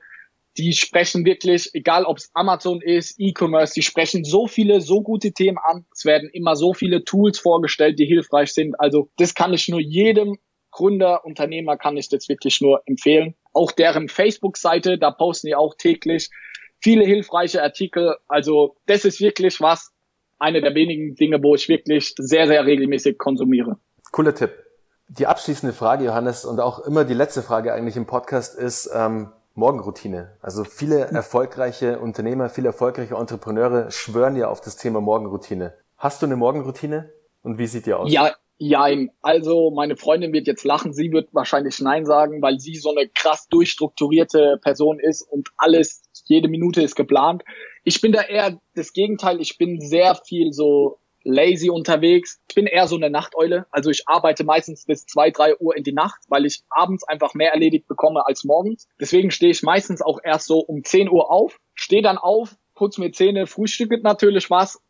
Speaker 2: die sprechen wirklich, egal ob es Amazon ist, E-Commerce, die sprechen so viele, so gute Themen an. Es werden immer so viele Tools vorgestellt, die hilfreich sind. Also das kann ich nur jedem Gründer, Unternehmer kann ich das wirklich nur empfehlen. Auch deren Facebook-Seite, da posten die auch täglich viele hilfreiche Artikel. Also das ist wirklich was, eine der wenigen Dinge, wo ich wirklich sehr, sehr regelmäßig konsumiere.
Speaker 1: Cooler Tipp. Die abschließende Frage, Johannes, und auch immer die letzte Frage eigentlich im Podcast ist, ähm, Morgenroutine. Also viele erfolgreiche Unternehmer, viele erfolgreiche Entrepreneure schwören ja auf das Thema Morgenroutine. Hast du eine Morgenroutine und wie sieht die aus?
Speaker 2: Ja, ja, also meine Freundin wird jetzt lachen, sie wird wahrscheinlich Nein sagen, weil sie so eine krass durchstrukturierte Person ist und alles, jede Minute ist geplant. Ich bin da eher das Gegenteil, ich bin sehr viel so lazy unterwegs. Ich bin eher so eine Nachteule. Also ich arbeite meistens bis zwei, drei Uhr in die Nacht, weil ich abends einfach mehr erledigt bekomme als morgens. Deswegen stehe ich meistens auch erst so um 10 Uhr auf, stehe dann auf, putze mir Zähne, frühstücke natürlich was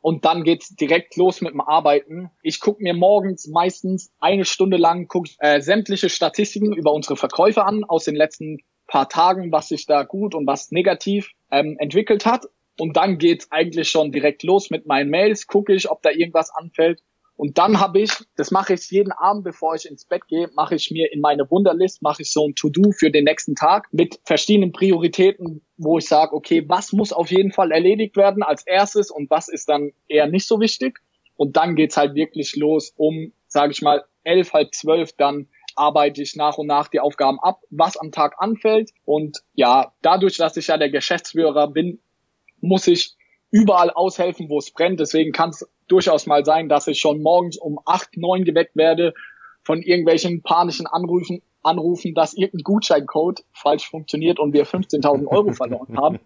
Speaker 2: und dann geht's direkt los mit dem Arbeiten. Ich gucke mir morgens meistens eine Stunde lang guck, äh, sämtliche Statistiken über unsere Verkäufe an aus den letzten paar Tagen, was sich da gut und was negativ ähm, entwickelt hat. Und dann geht's eigentlich schon direkt los mit meinen Mails, gucke ich, ob da irgendwas anfällt. Und dann habe ich, das mache ich jeden Abend, bevor ich ins Bett gehe, mache ich mir in meine Wunderlist, mache ich so ein To-Do für den nächsten Tag mit verschiedenen Prioritäten, wo ich sage, okay, was muss auf jeden Fall erledigt werden als erstes und was ist dann eher nicht so wichtig. Und dann geht's halt wirklich los um, sage ich mal, elf, halb zwölf, dann arbeite ich nach und nach die Aufgaben ab, was am Tag anfällt. Und ja, dadurch, dass ich ja der Geschäftsführer bin, muss ich überall aushelfen, wo es brennt. Deswegen kann es durchaus mal sein, dass ich schon morgens um acht, neun geweckt werde von irgendwelchen panischen Anrufen, anrufen, dass irgendein Gutscheincode falsch funktioniert und wir 15.000 Euro verloren haben.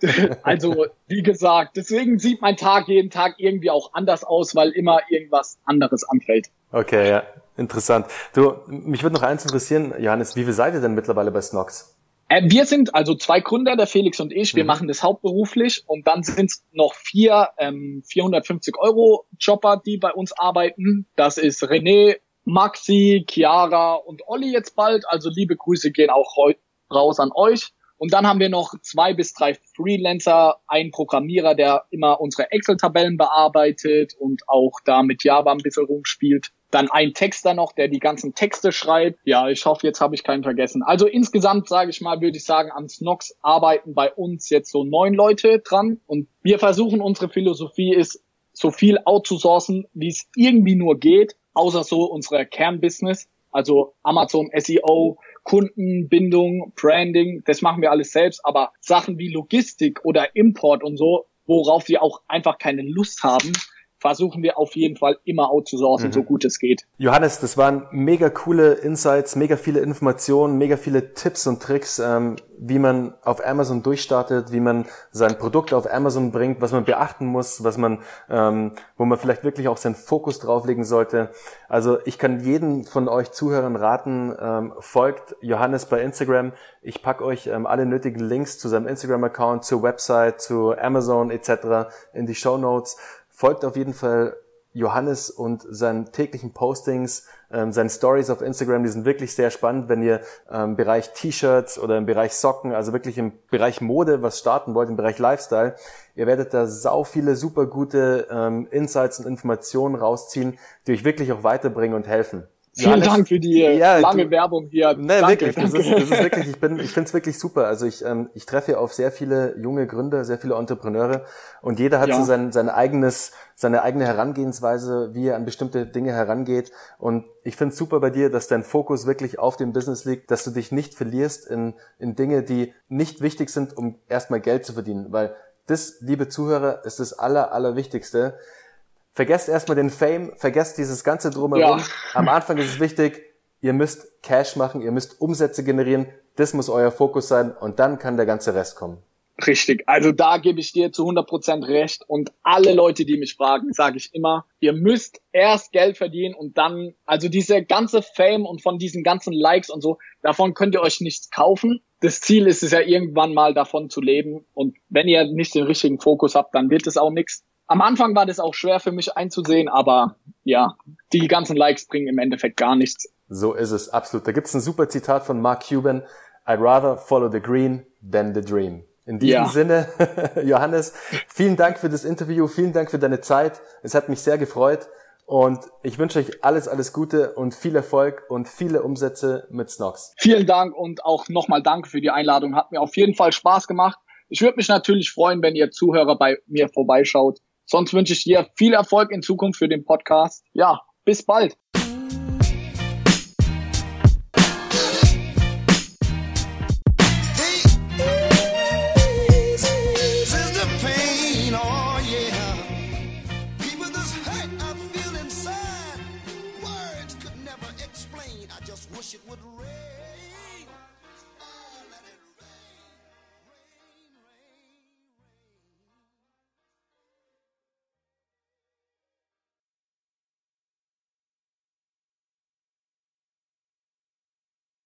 Speaker 2: also, wie gesagt, deswegen sieht mein Tag jeden Tag irgendwie auch anders aus, weil immer irgendwas anderes anfällt.
Speaker 1: Okay, ja, interessant. Du, mich würde noch eins interessieren, Johannes, wie viel seid ihr denn mittlerweile bei Snox?
Speaker 2: Äh, wir sind also zwei Gründer, der Felix und ich. Wir mhm. machen das hauptberuflich und dann sind es noch vier ähm, 450 Euro Jobber, die bei uns arbeiten. Das ist René, Maxi, Chiara und Olli jetzt bald. Also liebe Grüße gehen auch raus an euch. Und dann haben wir noch zwei bis drei Freelancer, einen Programmierer, der immer unsere Excel-Tabellen bearbeitet und auch da mit Java ein bisschen rumspielt. Dann ein Texter noch, der die ganzen Texte schreibt. Ja, ich hoffe, jetzt habe ich keinen vergessen. Also insgesamt, sage ich mal, würde ich sagen, am Snox arbeiten bei uns jetzt so neun Leute dran. Und wir versuchen, unsere Philosophie ist, so viel outzusourcen, wie es irgendwie nur geht, außer so unsere Kernbusiness. Also Amazon SEO, Kundenbindung, Branding, das machen wir alles selbst. Aber Sachen wie Logistik oder Import und so, worauf wir auch einfach keine Lust haben, versuchen wir auf jeden Fall immer outzusourcen, mhm. so gut es geht.
Speaker 1: Johannes, das waren mega coole Insights, mega viele Informationen, mega viele Tipps und Tricks, ähm, wie man auf Amazon durchstartet, wie man sein Produkt auf Amazon bringt, was man beachten muss, was man, ähm, wo man vielleicht wirklich auch seinen Fokus drauflegen sollte. Also ich kann jeden von euch Zuhörern raten, ähm, folgt Johannes bei Instagram. Ich pack euch ähm, alle nötigen Links zu seinem Instagram-Account, zur Website, zu Amazon etc. in die Show Notes folgt auf jeden Fall Johannes und seinen täglichen Postings. ähm, seine Stories auf Instagram, die sind wirklich sehr spannend, wenn ihr ähm, im Bereich T-Shirts oder im Bereich Socken, also wirklich im Bereich Mode was starten wollt, im Bereich Lifestyle. Ihr werdet da sau viele super gute ähm, Insights und Informationen rausziehen, die euch wirklich auch weiterbringen und helfen.
Speaker 2: Vielen Dank für die ja, lange du, Werbung hier.
Speaker 1: Ne, danke, wirklich, danke. Das, ist, das ist wirklich, ich bin, ich finde es wirklich super. Also ich, ähm, ich treffe hier auf sehr viele junge Gründer, sehr viele Entrepreneure und jeder hat ja. so sein, sein eigenes, seine eigene Herangehensweise, wie er an bestimmte Dinge herangeht. Und ich finde es super bei dir, dass dein Fokus wirklich auf dem Business liegt, dass du dich nicht verlierst in, in Dinge, die nicht wichtig sind, um erstmal Geld zu verdienen. Weil das, liebe Zuhörer, ist das Aller, Allerwichtigste vergesst erstmal den Fame, vergesst dieses ganze Drumherum. Ja. Am Anfang ist es wichtig, ihr müsst Cash machen, ihr müsst Umsätze generieren. Das muss euer Fokus sein und dann kann der ganze Rest kommen.
Speaker 2: Richtig, also da gebe ich dir zu 100% recht und alle Leute, die mich fragen, sage ich immer, ihr müsst erst Geld verdienen und dann, also diese ganze Fame und von diesen ganzen Likes und so, davon könnt ihr euch nichts kaufen. Das Ziel ist es ja irgendwann mal davon zu leben und wenn ihr nicht den richtigen Fokus habt, dann wird es auch nichts. Am Anfang war das auch schwer für mich einzusehen, aber ja, die ganzen Likes bringen im Endeffekt gar nichts.
Speaker 1: So ist es, absolut. Da gibt's ein super Zitat von Mark Cuban. I'd rather follow the green than the dream. In diesem ja. Sinne, Johannes, vielen Dank für das Interview, vielen Dank für deine Zeit. Es hat mich sehr gefreut und ich wünsche euch alles, alles Gute und viel Erfolg und viele Umsätze mit Snox.
Speaker 2: Vielen Dank und auch nochmal danke für die Einladung. Hat mir auf jeden Fall Spaß gemacht. Ich würde mich natürlich freuen, wenn ihr Zuhörer bei mir vorbeischaut. Sonst wünsche ich dir viel Erfolg in Zukunft für den Podcast. Ja, bis bald. would.